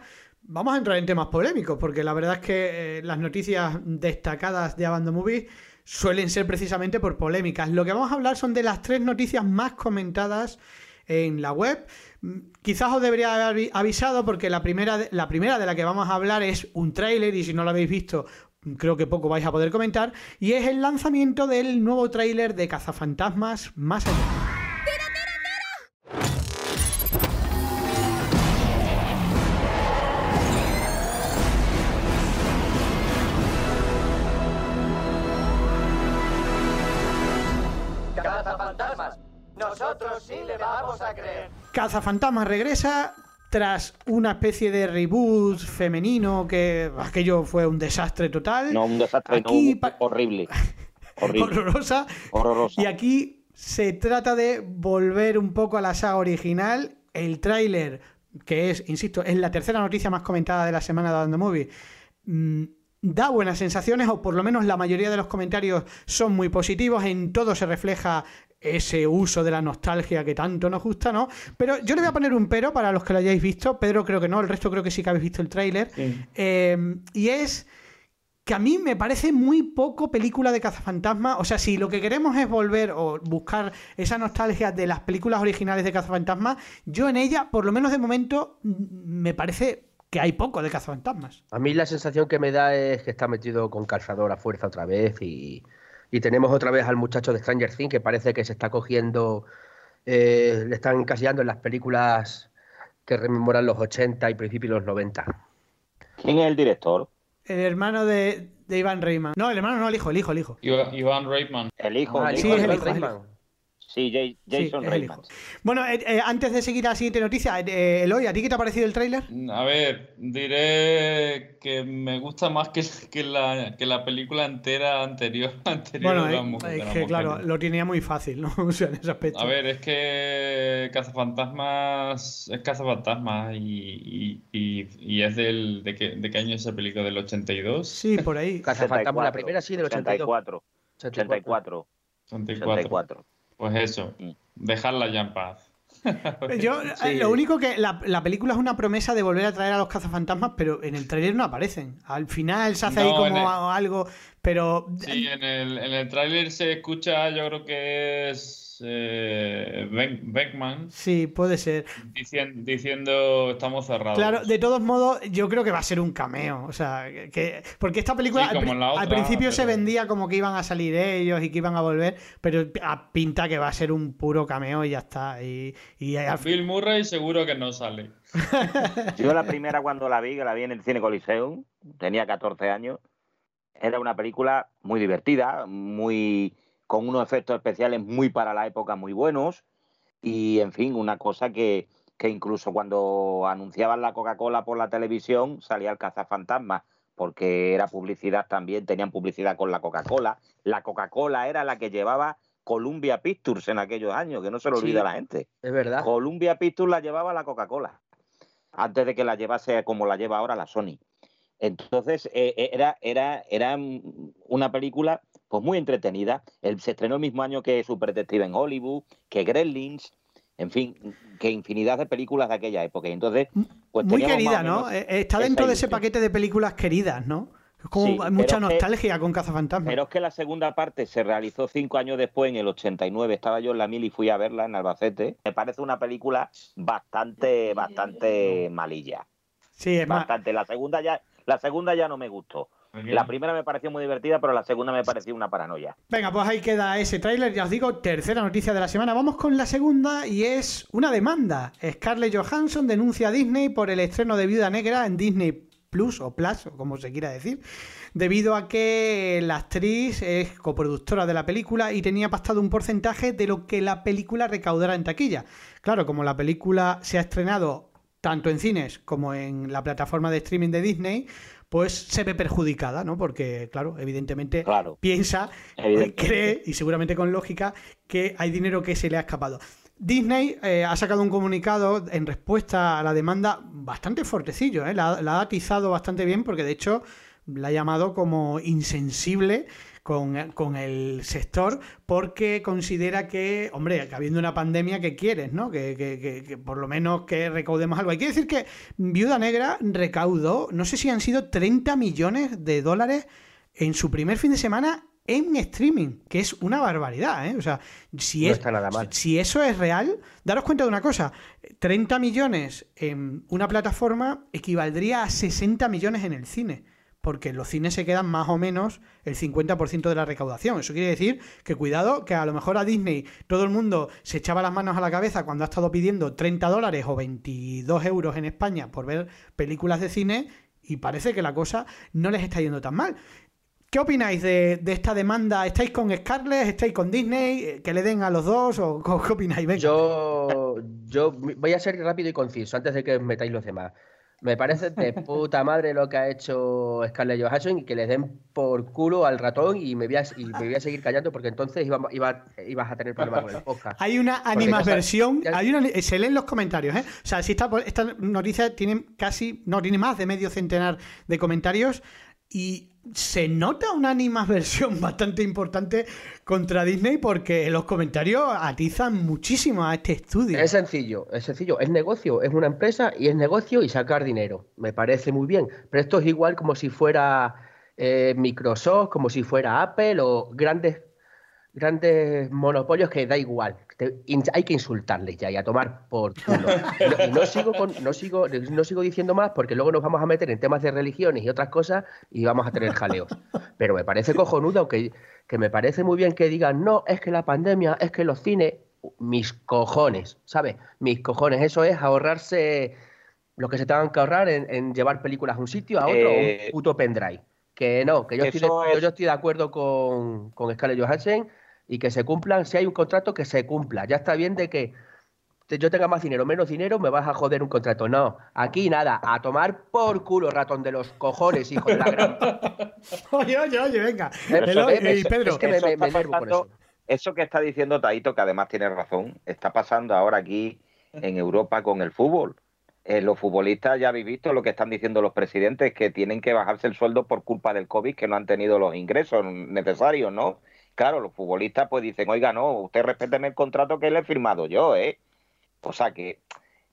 vamos a entrar en temas polémicos, porque la verdad es que eh, las noticias destacadas de Abandon Movie suelen ser precisamente por polémicas. Lo que vamos a hablar son de las tres noticias más comentadas en la web. Mm, quizás os debería haber avisado porque la primera, la primera de la que vamos a hablar es un tráiler y si no lo habéis visto creo que poco vais a poder comentar, y es el lanzamiento del nuevo tráiler de Cazafantasmas Más allá. Cazafantasmas regresa tras una especie de reboot femenino que aquello fue un desastre total. No, un desastre horrible. Horrorosa. Horrorosa. Y aquí se trata de volver un poco a la saga original. El tráiler, que es, insisto, es la tercera noticia más comentada de la semana de Dando Movie, mm, da buenas sensaciones, o por lo menos la mayoría de los comentarios son muy positivos. En todo se refleja ese uso de la nostalgia que tanto nos gusta, ¿no? Pero yo le voy a poner un pero para los que lo hayáis visto. Pedro creo que no, el resto creo que sí que habéis visto el tráiler. Eh, y es que a mí me parece muy poco película de cazafantasma. O sea, si lo que queremos es volver o buscar esa nostalgia de las películas originales de cazafantasma, yo en ella, por lo menos de momento, me parece que hay poco de cazafantasmas. A mí la sensación que me da es que está metido con calzador a fuerza otra vez y y tenemos otra vez al muchacho de Stranger Things que parece que se está cogiendo, eh, le están encasillando en las películas que rememoran los 80 y principios de los 90. ¿Quién es el director? El hermano de, de Iván Reitman. No, el hermano no, el hijo, el hijo, el hijo. Iván Reitman. El hijo. Ah, el sí, hijo es el hijo. Sí, Jason sí, Bueno, eh, eh, antes de seguir a la siguiente noticia, eh, Eloy, ¿a ti qué te ha parecido el tráiler? A ver, diré que me gusta más que, que, la, que la película entera anterior. anterior bueno, es que claro, lo tenía muy fácil, ¿no? o sea, en ese aspecto. A ver, es que Cazafantasmas es Cazafantasmas y, y, y, es del, de, qué, de qué año es esa película, del 82. Sí, por ahí. Cazafantasmas, la primera sí, del 84. 84. 84. 84. Pues eso, mm. dejarla ya en paz. Yo, eh, lo único que la, la, película es una promesa de volver a traer a los cazafantasmas, pero en el trailer no aparecen. Al final se hace ahí como algo, pero. Sí, en el, en el tráiler se escucha, yo creo que es eh, Beckman. Sí, puede ser. Diciendo, estamos cerrados. Claro, de todos modos, yo creo que va a ser un cameo. O sea, que. Porque esta película al, principio se vendía como que iban a salir ellos y que iban a volver, pero pinta que va a ser un puro cameo y ya está. Y, y Bill Murray seguro que no sale. yo la primera cuando la vi, que la vi en el Cine Coliseum, tenía 14 años, era una película muy divertida, muy con unos efectos especiales muy para la época muy buenos y, en fin, una cosa que, que incluso cuando anunciaban la Coca-Cola por la televisión salía el cazafantasma, porque era publicidad también, tenían publicidad con la Coca-Cola. La Coca-Cola era la que llevaba Columbia Pictures en aquellos años, que no se lo olvida la gente. Es verdad. Columbia Pictures la llevaba la Coca-Cola, antes de que la llevase como la lleva ahora la Sony. Entonces, eh, eh, era, era, era una película pues muy entretenida. se estrenó el mismo año que Super Detective en Hollywood, que Gremlins, en fin, que infinidad de películas de aquella época. Y entonces, pues muy querida, ¿no? Eh, está dentro de ese paquete de películas queridas, ¿no? Es como Sí, mucha es que- nostalgia con Cazafantasmas. Pero es que la segunda parte se realizó cinco años después, en el 89. Estaba yo en la mil y fui a verla en Albacete. Me parece una película bastante, bastante malilla. Sí, es más. Bastante. La segunda ya, la segunda ya no me gustó. La primera me pareció muy divertida, pero la segunda me pareció una paranoia. Venga, pues ahí queda ese tráiler. Ya os digo, tercera noticia de la semana. Vamos con la segunda y es una demanda. Scarlett Johansson denuncia a Disney por el estreno de Viuda Negra en Disney Plus o Plus, o como se quiera decir, debido a que la actriz es coproductora de la película y tenía pactado un porcentaje de lo que la película recaudara en taquilla. Claro, como la película se ha estrenado tanto en cines como en la plataforma de streaming de Disney, pues se ve perjudicada, ¿no? Porque, claro, evidentemente Claro. piensa, Evidentemente. cree, y seguramente con lógica, que hay dinero que se le ha escapado. Disney eh, ha sacado un comunicado en respuesta a la demanda bastante fuertecillo, ¿eh? la, la ha atizado bastante bien porque de hecho la ha llamado como insensible con, con el sector porque considera que, hombre, que habiendo una pandemia, ¿qué quieres? ¿no? Que, que- que- que por lo menos que recaudemos algo. Hay que decir que Viuda Negra recaudó, no sé si han sido 30 millones de dólares en su primer fin de semana en streaming, que es una barbaridad, ¿eh? O sea, si, No es, está nada mal. si eso es real, daros cuenta de una cosa, 30 millones en una plataforma equivaldría a 60 millones en el cine, porque los cines se quedan más o menos el 50% de la recaudación. Eso quiere decir que cuidado, que a lo mejor a Disney todo el mundo se echaba las manos a la cabeza cuando ha estado pidiendo 30 dólares o 22 euros en España por ver películas de cine y parece que la cosa no les está yendo tan mal. ¿Qué opináis de, de esta demanda? ¿Estáis con Scarlett? ¿Estáis con Disney? Eh, ¿Que le den a los dos? ¿O qué opináis? Venga. Yo, yo voy a ser rápido y conciso antes de que metáis los demás. Me parece de puta madre lo que ha hecho Scarlett Johansson y que le den por culo al ratón y me voy a, y me voy a seguir callando porque entonces iba, iba- ibas a tener problemas con el podcast. Hay una Porque animas ya sabes- versión, ya- hay una, se lee en los comentarios, ¿eh? O sea, si esta, esta noticia tiene casi, no, tiene más de medio centenar de comentarios y se nota una animadversión bastante importante contra Disney porque los comentarios atizan muchísimo a este estudio. Es sencillo, es sencillo, es negocio, es una empresa y es negocio y sacar dinero. Me parece muy bien, pero esto es igual como si fuera eh, Microsoft, como si fuera Apple o grandes grandes monopolios que da igual. Te- in- hay que insultarles ya y a tomar por culo. No, y no sigo con- no sigo no sigo diciendo más porque luego nos vamos a meter en temas de religiones y otras cosas y vamos a tener jaleos. Pero me parece cojonudo que, que me parece muy bien que digan, no, es que la pandemia, es que los cines, mis cojones, ¿sabes? Mis cojones, eso es ahorrarse lo que se tengan que ahorrar en, en llevar películas a un sitio, a otro, o Eh, un puto pendrive. Que no, que yo estoy, de, es- yo estoy de acuerdo con, con Scarlett Johansson y que se cumplan, si hay un contrato, que se cumpla. Ya está bien de que te- yo tenga más dinero o menos dinero, me vas a joder un contrato. No, aquí nada, a tomar por culo, ratón de los cojones, hijo de la gran. Oye, oye, oye, venga. Eso- eh, Pedro, es que me- Eso me- está me pasando-. Eso que está diciendo Taito, que además tiene razón, está pasando ahora aquí en Europa con el fútbol. Eh, los futbolistas ya habéis visto lo que están diciendo los presidentes, que tienen que bajarse el sueldo por culpa del COVID, que no han tenido los ingresos necesarios, ¿no? Claro, los futbolistas pues dicen, oiga, no, usted respéteme el contrato que le he firmado yo, ¿eh? O sea que eh,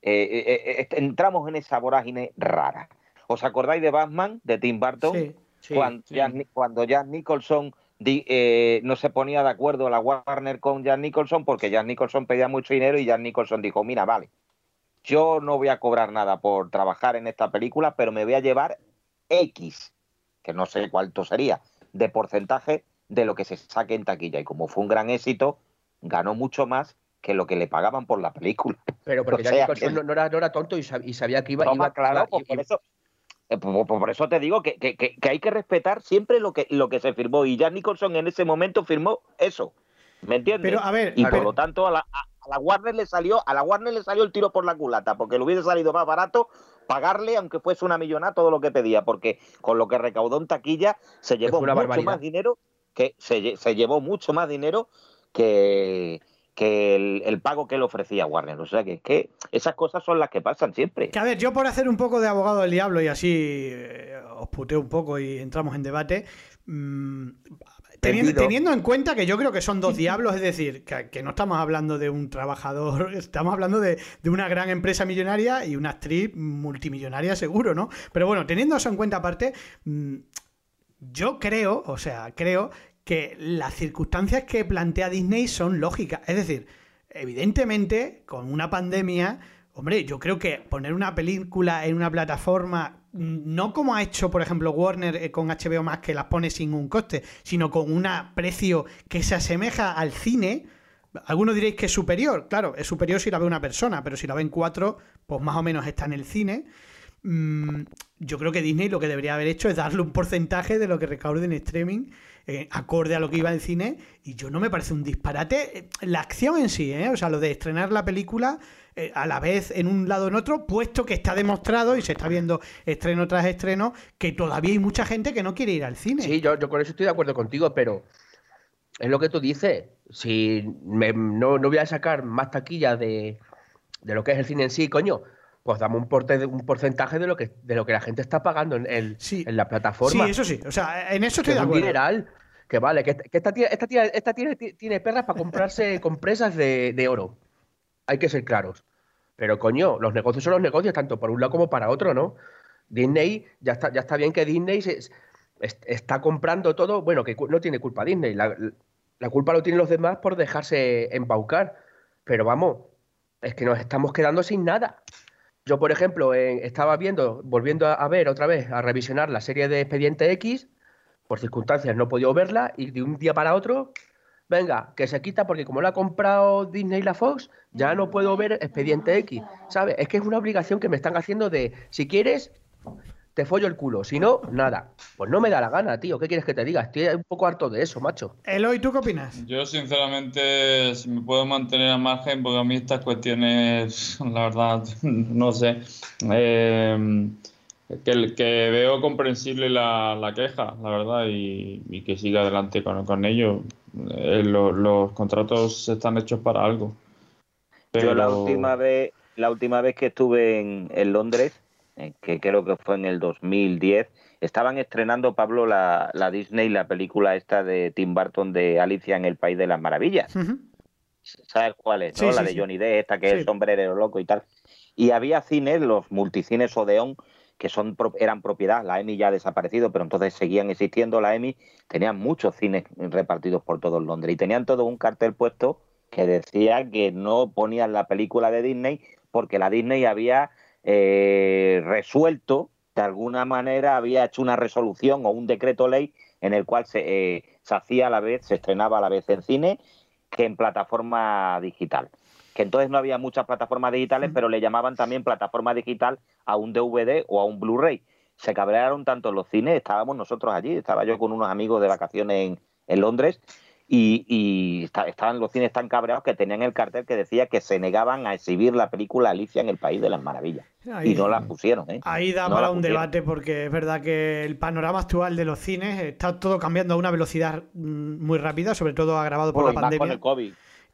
eh, eh, entramos en esa vorágine rara. ¿Os acordáis de Batman, de Tim Burton? sí. Sí, cuando, sí. Jack, Ni- cuando Jack Nicholson di- eh, no se ponía de acuerdo la Warner con Jack Nicholson porque Jack Nicholson pedía mucho dinero y Jack Nicholson dijo, mira, vale, yo no voy a cobrar nada por trabajar en esta película, pero me voy a llevar X, que no sé cuánto sería, de porcentaje de lo que se saque en taquilla. Y como fue un gran éxito, ganó mucho más que lo que le pagaban por la película. Pero porque O Jack sea, Nicholson que- no, no era, no era tonto y, sab- y sabía que iba, No, iba, claro, iba- pues por iba- eso, eh, por, por- por eso te digo que, que- que- que hay que respetar siempre lo que, lo que se firmó. Y Jack Nicholson en ese momento firmó eso. ¿Me entiendes? Pero a ver, y a por ver, lo tanto a la, a- a la Warner le salió, a la Warner le salió el tiro por la culata, porque le hubiese salido más barato pagarle, aunque fuese una millonada, todo lo que pedía, porque con lo que recaudó en taquilla se llevó mucho barbaridad. más dinero, que se, se llevó mucho más dinero que, que el, el pago que le ofrecía Warner. O sea que, que esas cosas son las que pasan siempre. Que a ver, yo por hacer un poco de abogado del diablo y así eh, os puteo un poco y entramos en debate, mm, teniendo, teniendo en cuenta que yo creo que son dos diablos, es decir, que, que no estamos hablando de un trabajador, estamos hablando de, de una gran empresa millonaria y una actriz multimillonaria seguro, ¿no? Pero bueno, teniendo eso en cuenta aparte, mm, yo creo, o sea, creo que las circunstancias que plantea Disney son lógicas. Es decir, evidentemente, con una pandemia, hombre, yo creo que poner una película en una plataforma, no como ha hecho, por ejemplo, Warner eh, con HBO Max, que las pone sin un coste, sino con un precio que se asemeja al cine. Algunos diréis que es superior, claro, es superior si la ve una persona, pero si la ven cuatro, pues más o menos está en el cine. Mm, yo creo que Disney lo que debería haber hecho es darle un porcentaje de lo que recaude en streaming, eh, acorde a lo que iba en cine, y yo no me parece un disparate. Eh, la acción en sí, ¿eh? o sea, lo de estrenar la película a la vez en un lado o en otro, puesto que está demostrado y se está viendo estreno tras estreno, que todavía hay mucha gente que no quiere ir al cine. Sí, yo, yo con eso estoy de acuerdo contigo, pero es lo que tú dices. Si no, no voy a sacar más taquilla de, de lo que es el cine en sí, coño pues damos un, porte, un porcentaje de lo que de lo que la gente está pagando en, el, en la plataforma. Sí, eso sí. O sea, en eso estoy de acuerdo. Un dineral. Que vale, que, esta tía, esta tía, esta tiene, tiene perras para comprarse compresas de, de oro. Hay que ser claros. Pero coño, los negocios son los negocios, tanto por un lado como para otro, ¿no? Disney, ya está, ya está bien que Disney se, está comprando todo. Bueno, que no tiene culpa Disney. La, la culpa lo tienen los demás por dejarse embaucar. Pero vamos, es que nos estamos quedando sin nada. Yo, por ejemplo, estaba viendo, volviendo a, ver otra vez, a revisionar la serie de Expediente X, por circunstancias no he podido verla y de un día para otro, venga, que se quita porque como la ha comprado Disney y la Fox, ya no puedo ver Expediente X, ¿sabes? Es que es una obligación que me están haciendo de, si quieres, te follo el culo. Si no, nada. Pues no me da la gana, tío. ¿Qué quieres que te diga? Estoy un poco harto de eso, macho. Eloy, ¿tú qué opinas? Yo, sinceramente, si me puedo mantener al margen, porque a mí estas cuestiones, la verdad, no sé. Eh, que, que, veo comprensible la, queja, la verdad, y, que siga adelante con, con ello. Eh, los contratos están hechos para algo. Pero... Yo la última vez, la última vez que estuve en, en Londres, eh, que creo que fue en el 2010, estaban estrenando, Pablo, la, la, Disney, la película esta de Tim Burton de Alicia en el País de las Maravillas. ¿Sabes cuál es? la de Johnny Depp, esta que es sombrero loco y tal. Y había cines, los multicines Odeón, que son eran propiedad, la EMI ya ha desaparecido, pero entonces seguían existiendo la EMI, tenían muchos cines repartidos por todo Londres y tenían todo un cartel puesto que decía que no ponían la película de Disney porque la Disney había eh, resuelto, de alguna manera había hecho una resolución o un decreto ley en el cual se, eh, se hacía a la vez, se estrenaba a la vez en cine que en plataforma digital. Que entonces no había muchas plataformas digitales, pero le llamaban también plataforma digital a un DVD o a un Blu-ray. Se cabrearon tanto los cines, estábamos nosotros allí, estaba yo con unos amigos de vacaciones en, en Londres y, estaban los cines tan cabreados que tenían el cartel que decía que se negaban a exhibir la película Alicia en el País de las Maravillas. y no la pusieron. ¿eh? Ahí da para un debate porque es verdad que el panorama actual de los cines está todo cambiando a una velocidad mm, muy rápida, sobre todo agravado por la pandemia. Con el COVID.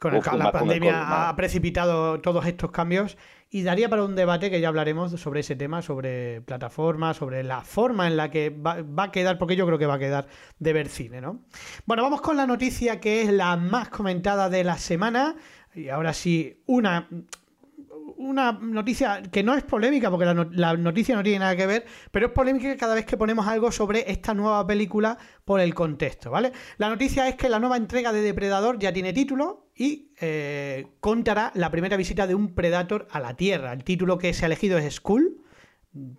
Con la pandemia ha precipitado todos estos cambios y daría para un debate que ya hablaremos sobre ese tema, sobre plataformas, sobre la forma en la que va, a quedar, porque yo creo que va a quedar de ver cine, ¿no? Bueno, vamos con la noticia que es la más comentada de la semana. Y ahora sí, una una noticia que no es polémica, porque la, noticia no tiene nada que ver, pero es polémica cada vez que ponemos algo sobre esta nueva película por el contexto, ¿vale? La noticia es que la nueva entrega de Depredador ya tiene título y eh, contará la primera visita de un Predator a la Tierra. El título que se ha elegido es Skull,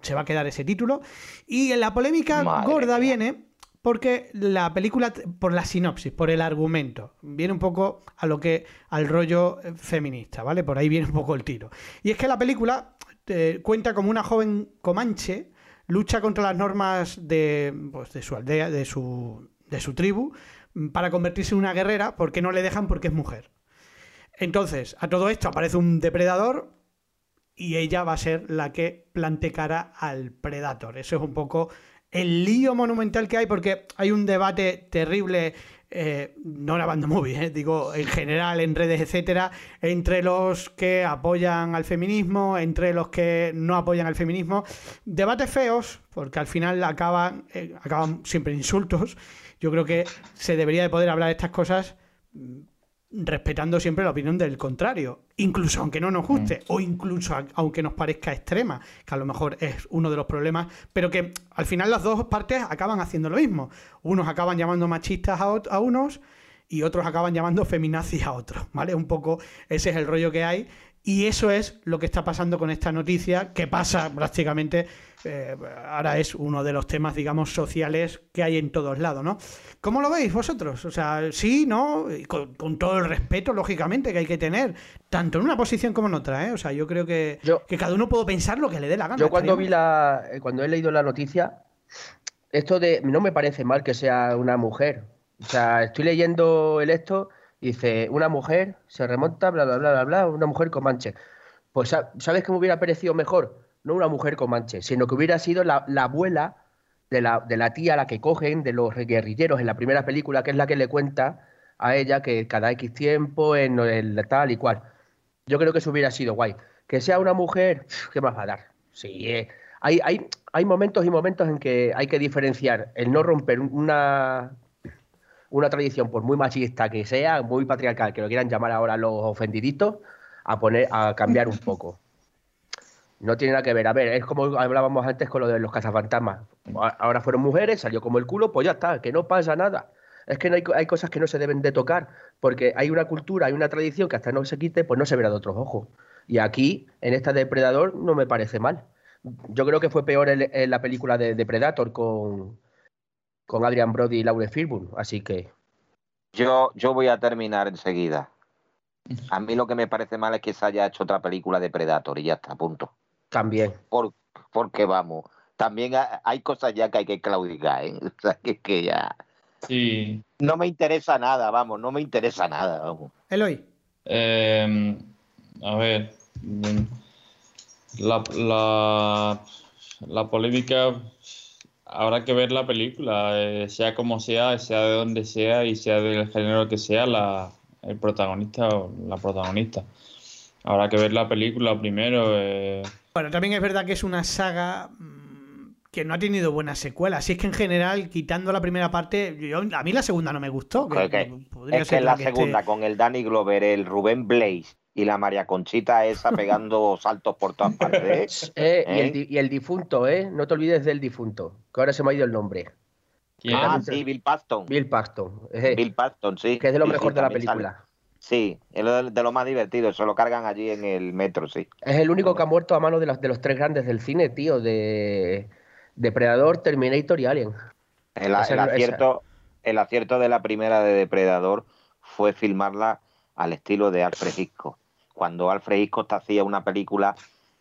se va a quedar ese título. Y la polémica gorda viene porque la película, por la sinopsis, por el argumento, viene un poco a lo que, al rollo eh, feminista, ¿vale? Por ahí viene un poco el tiro. Y es que la película eh, cuenta como una joven comanche lucha contra las normas de, pues, de su aldea, de su, de su tribu, mm, para convertirse en una guerrera, porque no le dejan porque es mujer. Entonces, a todo esto aparece un depredador y ella va a ser la que plante cara al Predator. Eso es un poco el lío monumental que hay, porque hay un debate terrible, eh, no la banda movie, eh, digo, en general, en redes, etcétera, entre los que apoyan al feminismo, entre los que no apoyan al feminismo. Debates feos, porque al final acaban, eh, acaban siempre insultos. Yo creo que se debería de poder hablar de estas cosas respetando siempre la opinión del contrario, incluso aunque no nos guste, o incluso a- aunque nos parezca extrema, que a lo mejor es uno de los problemas, pero que al final las dos partes acaban haciendo lo mismo. Unos acaban llamando machistas a, a unos y otros acaban llamando feminazis a otros, ¿vale? Un poco ese es el rollo que hay. Y eso es lo que está pasando con esta noticia, que pasa prácticamente, eh, ahora es uno de los temas, digamos, sociales que hay en todos lados, ¿no? ¿Cómo lo veis vosotros? O sea, sí, ¿no? Y con, con todo el respeto, lógicamente, que hay que tener, tanto en una posición como en otra, ¿eh? O sea, yo creo que, que cada uno puede pensar lo que le dé la gana. Yo cuando vi la, eh, cuando he leído la noticia, esto de no me parece mal que sea una mujer. O sea, estoy leyendo el esto dice una mujer se remonta, bla bla bla bla bla, una mujer con manches. Pues sa- ¿sabes qué me hubiera parecido mejor? No una mujer con manches, sino que hubiera sido la, la abuela de la, de la tía la que cogen de los guerrilleros en la primera película, que es la que le cuenta a ella que cada X tiempo en el tal y cual. Yo creo que eso hubiera sido guay. Que sea una mujer, ¿qué más va a dar? Sí, eh, hay, hay, hay momentos y momentos en que hay que diferenciar el no romper una, una tradición, por muy machista que sea, muy patriarcal, que lo quieran llamar ahora los ofendiditos, a poner, a cambiar un poco. No tiene nada que ver. A ver, es como hablábamos antes con lo de los cazafantasmas. Ahora fueron mujeres, salió como el culo, pues ya está, que no pasa nada. Es que no hay, co- hay cosas que no se deben de tocar, porque hay una cultura, hay una tradición que hasta no se quite, pues no se verá de otros ojos. Y aquí, en esta Depredador, no me parece mal. Yo creo que fue peor en, la película de Depredator con, con Adrian Brody y Laurence Fishburne, así que Yo, yo voy a terminar enseguida. A mí lo que me parece mal es que se haya hecho otra película de Predator y ya está, punto. también. Por, porque vamos, también ha- hay cosas ya que hay que claudicar, ¿eh? O sea, que, que ya... Sí. No me interesa nada, vamos, no me interesa nada, vamos. Eloy. Eh, a ver. mm, La, la, la polémica. Habrá que ver la película, eh, sea como sea, sea de donde sea y sea del género que sea, la, el protagonista o la protagonista. Habrá que ver la película primero. eh, Bueno, también es verdad que es una saga mm, que no ha tenido buenas secuelas. Así es que en general, quitando la primera parte, yo, a mí la segunda no me gustó. que Es que, es la que segunda, esté- con el Danny Glover, el Rubén Blaze y la María Conchita esa pegando saltos por todas partes. Eh, y, ¿Eh? el, di- y el difunto, ¿eh? No te olvides del difunto, que ahora se me ha ido el nombre. Ah, sí, Bill Paxton. Bill Paxton. eh, Bill Paxton, sí. que es de lo mejor sí, de la sale. película. Sí, es de de lo más divertido, se lo cargan allí en el metro, sí. Es el único que ha muerto a manos de los, de los tres grandes del cine, tío, de Depredador, Terminator y Alien. El, Esa- el esa- acierto, el acierto de la primera de Depredador fue filmarla al estilo de Alfred Hitchcock. Cuando Alfred Hitchcock hacía una película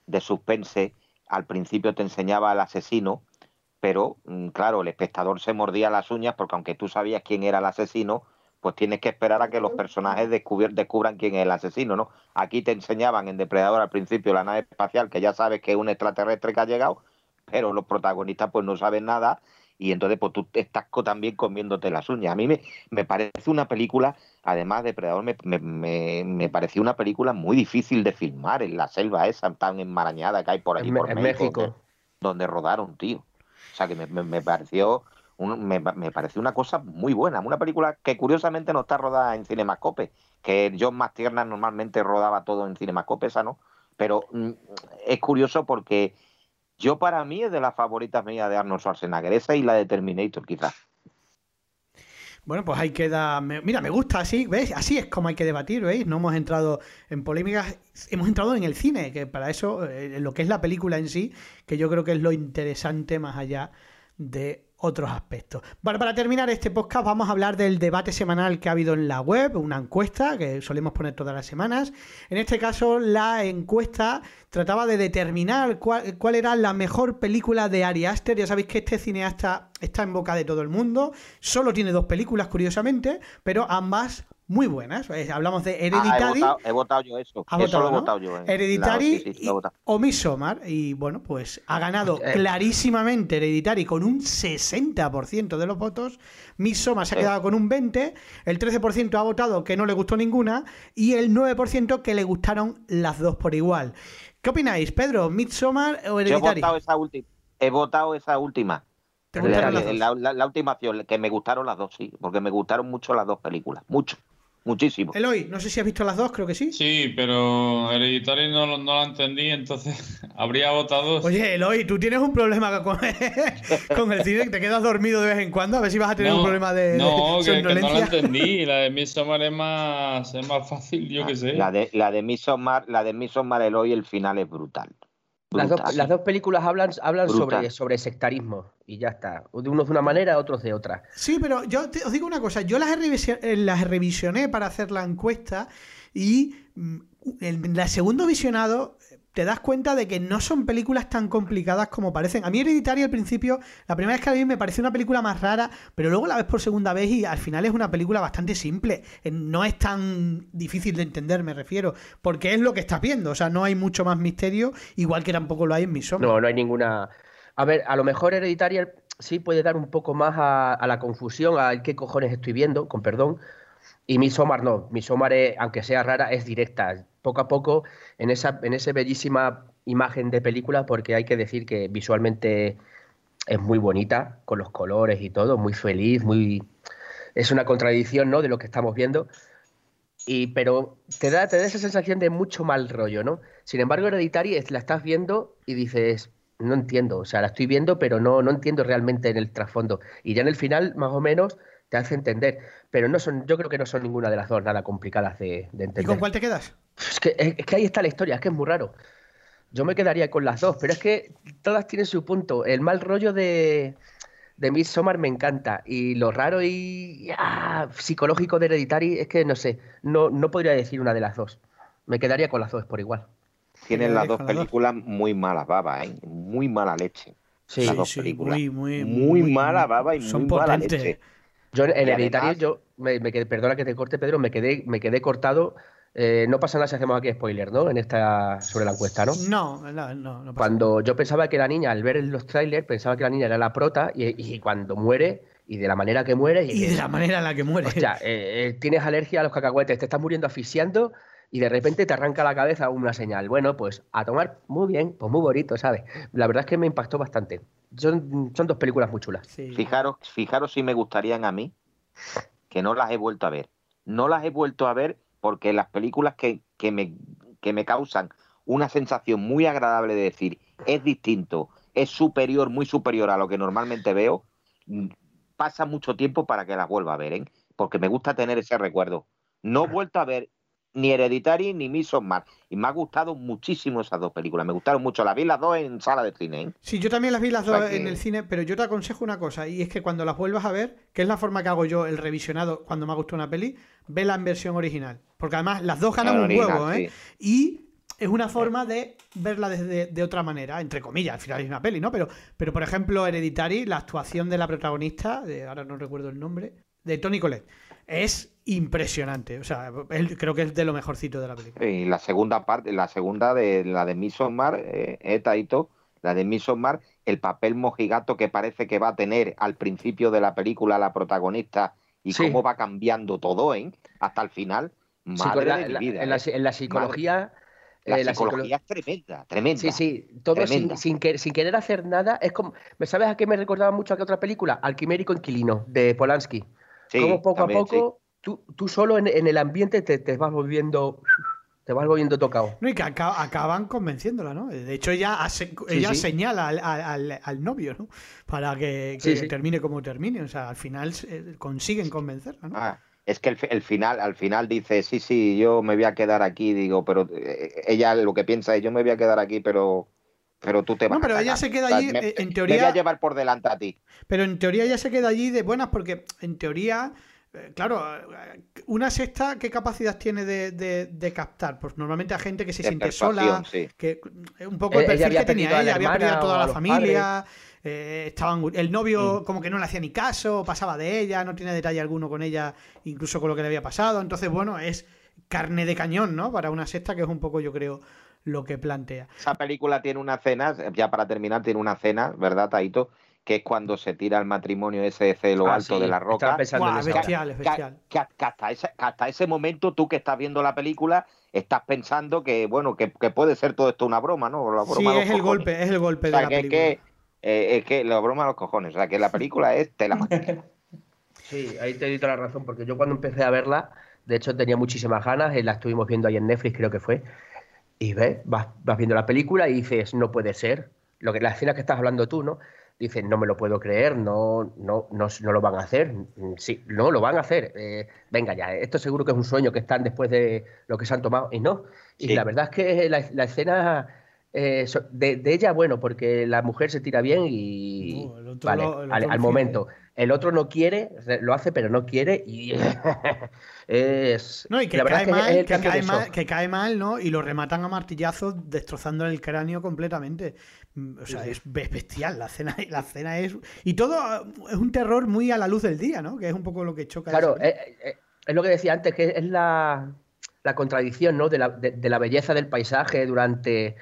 de suspense, al principio te enseñaba al asesino, pero mm, claro, el espectador se mordía las uñas porque aunque tú sabías quién era el asesino, pues tienes que esperar a que los personajes descubran quién es el asesino, ¿no? Aquí te enseñaban en Depredador al principio la nave espacial, que ya sabes que es un extraterrestre que ha llegado, pero los protagonistas pues no saben nada y entonces pues tú estás co- también comiéndote las uñas. A mí me, me parece una película, además Depredador, me, me, me, me pareció una película muy difícil de filmar en la selva esa tan enmarañada que hay por allí En por en México, México. Donde, rodaron, tío. O sea que me, pareció un- me, me pareció una cosa muy buena, una película que curiosamente no está rodada en Cinemascope, que John Mastierna normalmente rodaba todo en Cinemascope, esa no, pero mm, es curioso porque yo para mí es de las favoritas mías de Arnold Schwarzenegger, esa y la de Terminator quizás. Bueno, pues ahí queda. mira, me gusta así, ¿ves? Así es como hay que debatir, ¿veis? No hemos entrado en polémicas, hemos entrado en el cine, que para eso, eh, lo que es la película en sí, que yo creo que es lo interesante más allá de otros aspectos. Bueno, para terminar este podcast vamos a hablar del debate semanal que ha habido en la web, una encuesta que solemos poner todas las semanas. En este caso, la encuesta trataba de determinar cuál, cuál era la mejor película de Ari Aster. Ya sabéis que este cineasta está en boca de todo el mundo. Solo tiene dos películas, curiosamente, pero ambas muy buenas. Eh, Hablamos de Ah, he, Hereditary. votado, he votado yo eso. Eso votado, lo he ¿no? votado yo. eh. Hereditary Claro, sí, sí, he votado. o Midsommar. Y bueno, pues ha ganado Eh. clarísimamente Hereditary con un 60% de los votos. Midsommar se ha Sí. quedado con un 20%. El 13% ha votado que no le gustó ninguna. Y el 9% que le gustaron las dos por igual. ¿Qué opináis, Pedro? ¿Midsommar o Yo he Hereditary? votado esa última. He votado esa última. ¿Te La, la- la- la última opción, que me gustaron las dos, sí, porque me gustaron mucho las dos películas, mucho. Muchísimo. Eloy, no sé si has visto las dos, creo que sí. Sí, pero Hereditary no, lo- no la entendí, entonces habría votado. Oye, Eloy, tú tienes un problema con, con el cine, te quedas dormido de vez en cuando, a ver si vas a tener no, un problema de, no, de que, que no la entendí. La de Midsommar es más, es más fácil, yo qué sé. La de, la de Midsommar, la de Midsommar Eloy, el final es brutal. Las dos, las dos películas hablan, hablan Brutal. sobre, sobre sectarismo y ya está. De unos de una manera, otros de otra. Sí, pero yo te- os digo una cosa, yo las, eh, las revisioné para hacer la encuesta y mm, en la segundo visionado te das cuenta de que no son películas tan complicadas como parecen. A mí Hereditario al principio, la primera vez que la vi me pareció una película más rara, pero luego la ves por segunda vez y al final es una película bastante simple. Eh, No es tan difícil de entender, me refiero, porque es lo que estás viendo, o sea, no hay mucho más misterio, igual que tampoco lo hay en Midsommar. No, no hay ninguna. A ver, a lo mejor Hereditaria sí puede dar un poco más a, la confusión, a qué cojones estoy viendo, con perdón. Y Midsommar no. Midsommar, es, aunque sea rara, es directa. Poco a poco, en esa, en esa bellísima imagen de película, porque hay que decir que visualmente es muy bonita, con los colores y todo, muy feliz, muy. Es una contradicción, ¿no? De lo que estamos viendo. Y, pero te da, te da esa sensación de mucho mal rollo, ¿no? Sin embargo, Hereditary la estás viendo y dices, no entiendo, o sea, la estoy viendo, pero no, no entiendo realmente en el trasfondo. Y ya en el final, más o menos, te hace entender. Pero no son, yo creo que no son ninguna de las dos nada complicadas de, de ¿Y entender. con cuál te quedas? Es que, es, es que ahí está la historia, es que es muy raro. Yo me quedaría con las dos, pero es que todas tienen su punto. El mal rollo de, de Midsommar me encanta. Y lo raro y ah, psicológico de Hereditary es que no sé, no, no podría decir una de las dos. Me quedaría con las dos por igual. Tienen las dos películas muy malas babas, ¿eh? Muy mala leche. Sí, las dos sí, películas. muy, muy, Muy muy- mala baba y son muy mala potentes. leche. Yo en Hereditary, además- yo me, me quedé, perdona que te corte, Pedro, me quedé, me quedé cortado. Eh, no pasa nada si hacemos aquí spoiler, ¿no? En esta sobre la encuesta, ¿no? No, no, no, no pasa Cuando yo pensaba que la niña, al ver los trailers, pensaba que la niña era la prota y, y cuando muere, y de la manera que muere, Y de la manera en la que muere. Hostia, eh, eh, tienes alergia a los cacahuetes, te estás muriendo asfixiando y de repente te arranca la cabeza una señal. Bueno, pues a tomar muy bien, pues muy bonito, ¿sabes? La verdad es que me impactó bastante. Son, son dos películas muy chulas. Sí. Fijaros, fijaros si me gustarían a mí, que no las he vuelto a ver. No las he vuelto a ver porque las películas que, que, me, que me causan una sensación muy agradable de decir es distinto, es superior, muy superior a lo que normalmente veo, mm, pasa mucho tiempo para que las vuelva a ver, ¿eh? porque me gusta tener ese recuerdo. No he vuelto a ver ni Hereditary ni Midsommar y me ha gustado muchísimo esas dos películas, me gustaron mucho, las vi las dos en sala de cine. ¿eh? Sí, yo también las vi las O sea dos que- en el cine, pero yo te aconsejo una cosa, y es que cuando las vuelvas a ver, que es la forma que hago yo el revisionado cuando me ha gustado una peli, vela en versión original. Porque además las dos ganan un original, huevo, ¿eh? sí. Y es una forma de verla desde de otra manera, entre comillas, al final es una peli, ¿no? Pero, pero por ejemplo, Hereditary, la actuación de la protagonista, de, ahora no recuerdo el nombre, de Tony Collette, es impresionante. O sea, él- creo que es de lo mejorcito de la película. Y la segunda parte, la segunda de la de Midsommar, eh, eh, Taito, la de Midsommar, el papel mojigato que parece que va a tener al principio de la película la protagonista y Sí. cómo va cambiando todo, ¿eh? Hasta el final. Madre la- de mi la- vida. en, la, ¿eh? en la psicología. La eh, la psicolo- psicología es tremenda, tremenda. Sí, sí, todo sin, Tremenda. sin, que- sin querer hacer nada. Es como. ¿me ¿Sabes a qué me recordaba mucho a qué otra película? Al Quimérico Inquilino, de Polanski. Sí, como poco también, a poco, tú, tú solo en, en el ambiente te, te vas volviendo. Te vas volviendo tocado. No, y que aca- acaban convenciéndola, ¿no? De hecho, ella, ella sí. señala al, al- novio, ¿no? Para que, que Sí, sí. termine como termine. O sea, al final eh, consiguen convencerla, ¿no? Ah, es que el, el final, al final dice, sí, sí, yo me voy a quedar aquí, digo, pero eh, ella lo que piensa es, yo me voy a quedar aquí, pero, pero tú te vas No, pero a ella cagar". se queda O sea, allí, me- eh, en Me teoría- voy a llevar por delante a ti. Pero en teoría ella se queda allí de buenas porque, en teoría, claro, eh, una sexta, ¿qué capacidad tiene de, de- de captar? Pues normalmente a gente que se De siente sola, sí. que eh, un poco el Eh, perfil que tenía ella, había perdido a toda la familia, eh, el novio Mm. como que no le hacía ni caso, pasaba de ella, no tiene detalle alguno con ella, incluso con lo que le había pasado. Entonces, bueno, es carne de cañón, ¿no? Para una sexta, que es un poco, yo creo, lo que plantea. Esa película tiene una cena, ya para terminar, tiene una cena, ¿verdad, Taito? Que es cuando se tira el matrimonio ese desde lo Ah, alto sí, de la estaba roca. pensando en Guau, esa ahora. bestial, es Que- bestial. que- que hasta, ese, que hasta ese momento, tú que estás viendo la película, estás pensando que, bueno, que, que puede ser todo esto una broma, ¿no? La broma es el golpe, es el golpe O sea, de la que, es película. que, eh, es que la broma de los cojones. O sea, que la película es tela. Sí, ahí te doy toda la razón, porque yo cuando empecé a verla De hecho, tenía muchísimas ganas, eh, la estuvimos viendo ahí en Netflix, creo que fue. Y ves, vas, vas viendo la película y dices, no puede ser. Lo que, la escena que estás hablando tú, ¿no? Dices, no me lo puedo creer, no, no, no, no lo van a hacer. Mm, Sí, no, lo van a hacer. Eh, venga ya, esto seguro que es un sueño que están después de lo que se han tomado. Y no. Y la verdad es que la, la escena eh, de, de ella, bueno, porque la mujer se tira bien y. No, el otro vale, lo- el al, otro al lo momento. El otro no quiere, re- lo hace, pero no quiere y es... No, y que cae es que es mal, que cae mal, shock. que cae mal, ¿no? Y lo rematan a martillazos destrozando el cráneo completamente. Mm, O sea, Sí, es be- bestial la escena, la es. Y todo eh, es un terror muy a la luz del día, ¿no? Que es un poco lo que choca. Claro, eh, eh, es lo que decía antes, que es la, la contradicción, ¿no? De la, de, de la belleza del paisaje durante,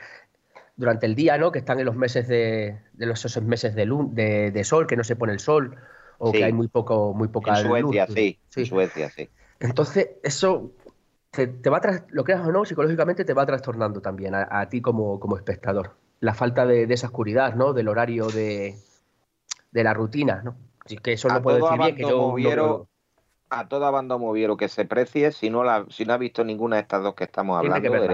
durante el día, ¿no? Que están en los meses de, de los esos meses de, lun- de, de sol, que no se pone el sol, o Sí. que hay muy poco, muy poca En Suecia, luz. sí. Sí. En Suecia, sí. Entonces, eso te, te va tras- lo creas o no, psicológicamente te va trastornando también a, a ti como, como espectador. La falta de, de esa oscuridad, ¿no? Del horario de, de la rutina, ¿no? Así que eso A no puedo todo decir bien, que yo no puedo- A toda banda moviero que se precie, si no la, si no ha visto ninguna de estas dos que estamos Tiene que hablando,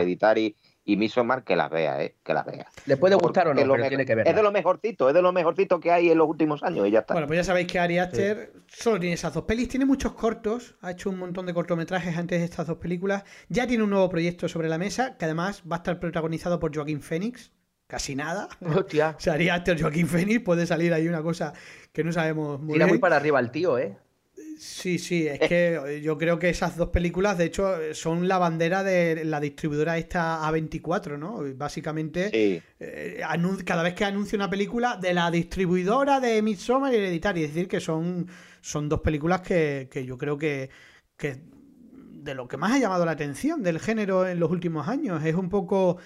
verla. Hereditary y Midsommar, que las vea, eh, que las vea. Le puede gustar o no, lo pero tiene que verla. Es de lo mejorcito, es de lo mejorcito que hay en los últimos años y ya está. Bueno, pues ya sabéis que Ari Aster solo tiene esas dos pelis, tiene muchos cortos, ha hecho un montón de cortometrajes antes de estas dos películas, ya tiene un nuevo proyecto sobre la mesa, que además va a estar protagonizado por Joaquín Phoenix, casi nada. Hostia, O sea, Ari Aster, Joaquín Phoenix, puede salir ahí una cosa que no sabemos muy tira muy bien. para arriba el tío, ¿eh? Sí, sí, es que yo creo que esas dos películas, de hecho, son la bandera de la distribuidora esta A24, ¿no? Básicamente, Sí. eh, cada vez que anuncia una película de la distribuidora de Midsommar y Hereditary, es decir, que son, son dos películas que, que yo creo que, que de lo que más ha llamado la atención del género en los últimos años. Es un poco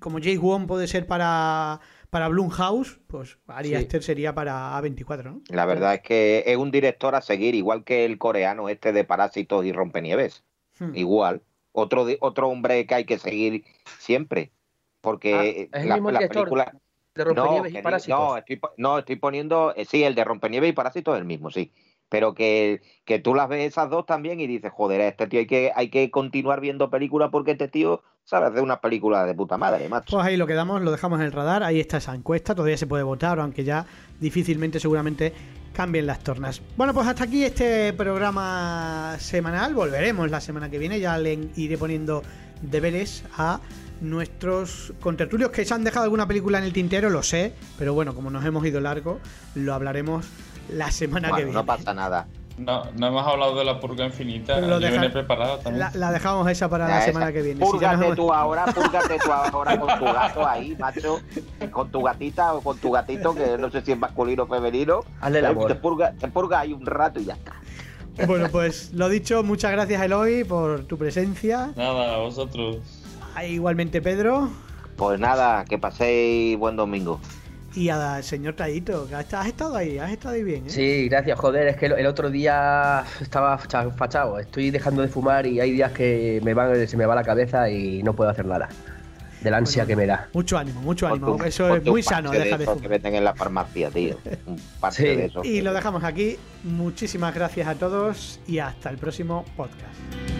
como Jake Wong puede ser para, para Blumhouse, pues Ari Sí. Aster sería para A24, ¿no? La verdad es que es un director a seguir, igual que el coreano este de Parásitos y Rompenieves. Hmm. Igual. Otro, otro hombre que hay que seguir siempre. Porque Ah, ¿es el la, mismo la director película. De No, Rompenieves que y Parásitos. no, estoy, no, estoy poniendo. eh, Sí, el de Rompenieves y Parásitos es el mismo, sí. Pero que, que tú las ves esas dos también y dices, joder, este tío hay que, hay que continuar viendo películas porque este tío sabe hacer una película de puta madre, macho. Pues ahí lo quedamos, lo dejamos en el radar, ahí está esa encuesta, todavía se puede votar, aunque ya difícilmente seguramente cambien las tornas. Bueno, pues hasta aquí este programa semanal, volveremos la semana que viene, ya le iré poniendo deberes a nuestros contertulios que se han dejado alguna película en el tintero, lo sé, pero bueno, como nos hemos ido largo, lo hablaremos la semana que viene. no pasa nada. No, no hemos hablado de la purga infinita. Lo Yo deja- preparado también. La, la dejamos esa para Ya, la esa- semana que viene. Si Púrgate hemos- tú ahora, púrgate tú ahora con tu gato ahí, macho. Con tu gatita o con tu gatito, que no sé si es masculino o femenino. Hazle amor. Te purga, te purga ahí un rato y ya está. Bueno, pues lo dicho, muchas gracias Eloy por tu presencia. Nada, a vosotros. Ah, Igualmente Pedro. Pues nada, que paséis buen domingo. Y al señor Taito, que has estado ahí, has estado ahí bien, ¿eh? Sí, gracias, joder, es que el- otro día estaba facha- fachado, estoy dejando de fumar y hay días que me van, se me va la cabeza y no puedo hacer nada. De la ansia Bueno, que me da. Mucho ánimo, mucho ánimo. Eso es muy sano, de deja de esos que fumar. venden en la farmacia, tío. Un Sí. de esos. Y lo dejamos aquí. Muchísimas gracias a todos y hasta el próximo podcast.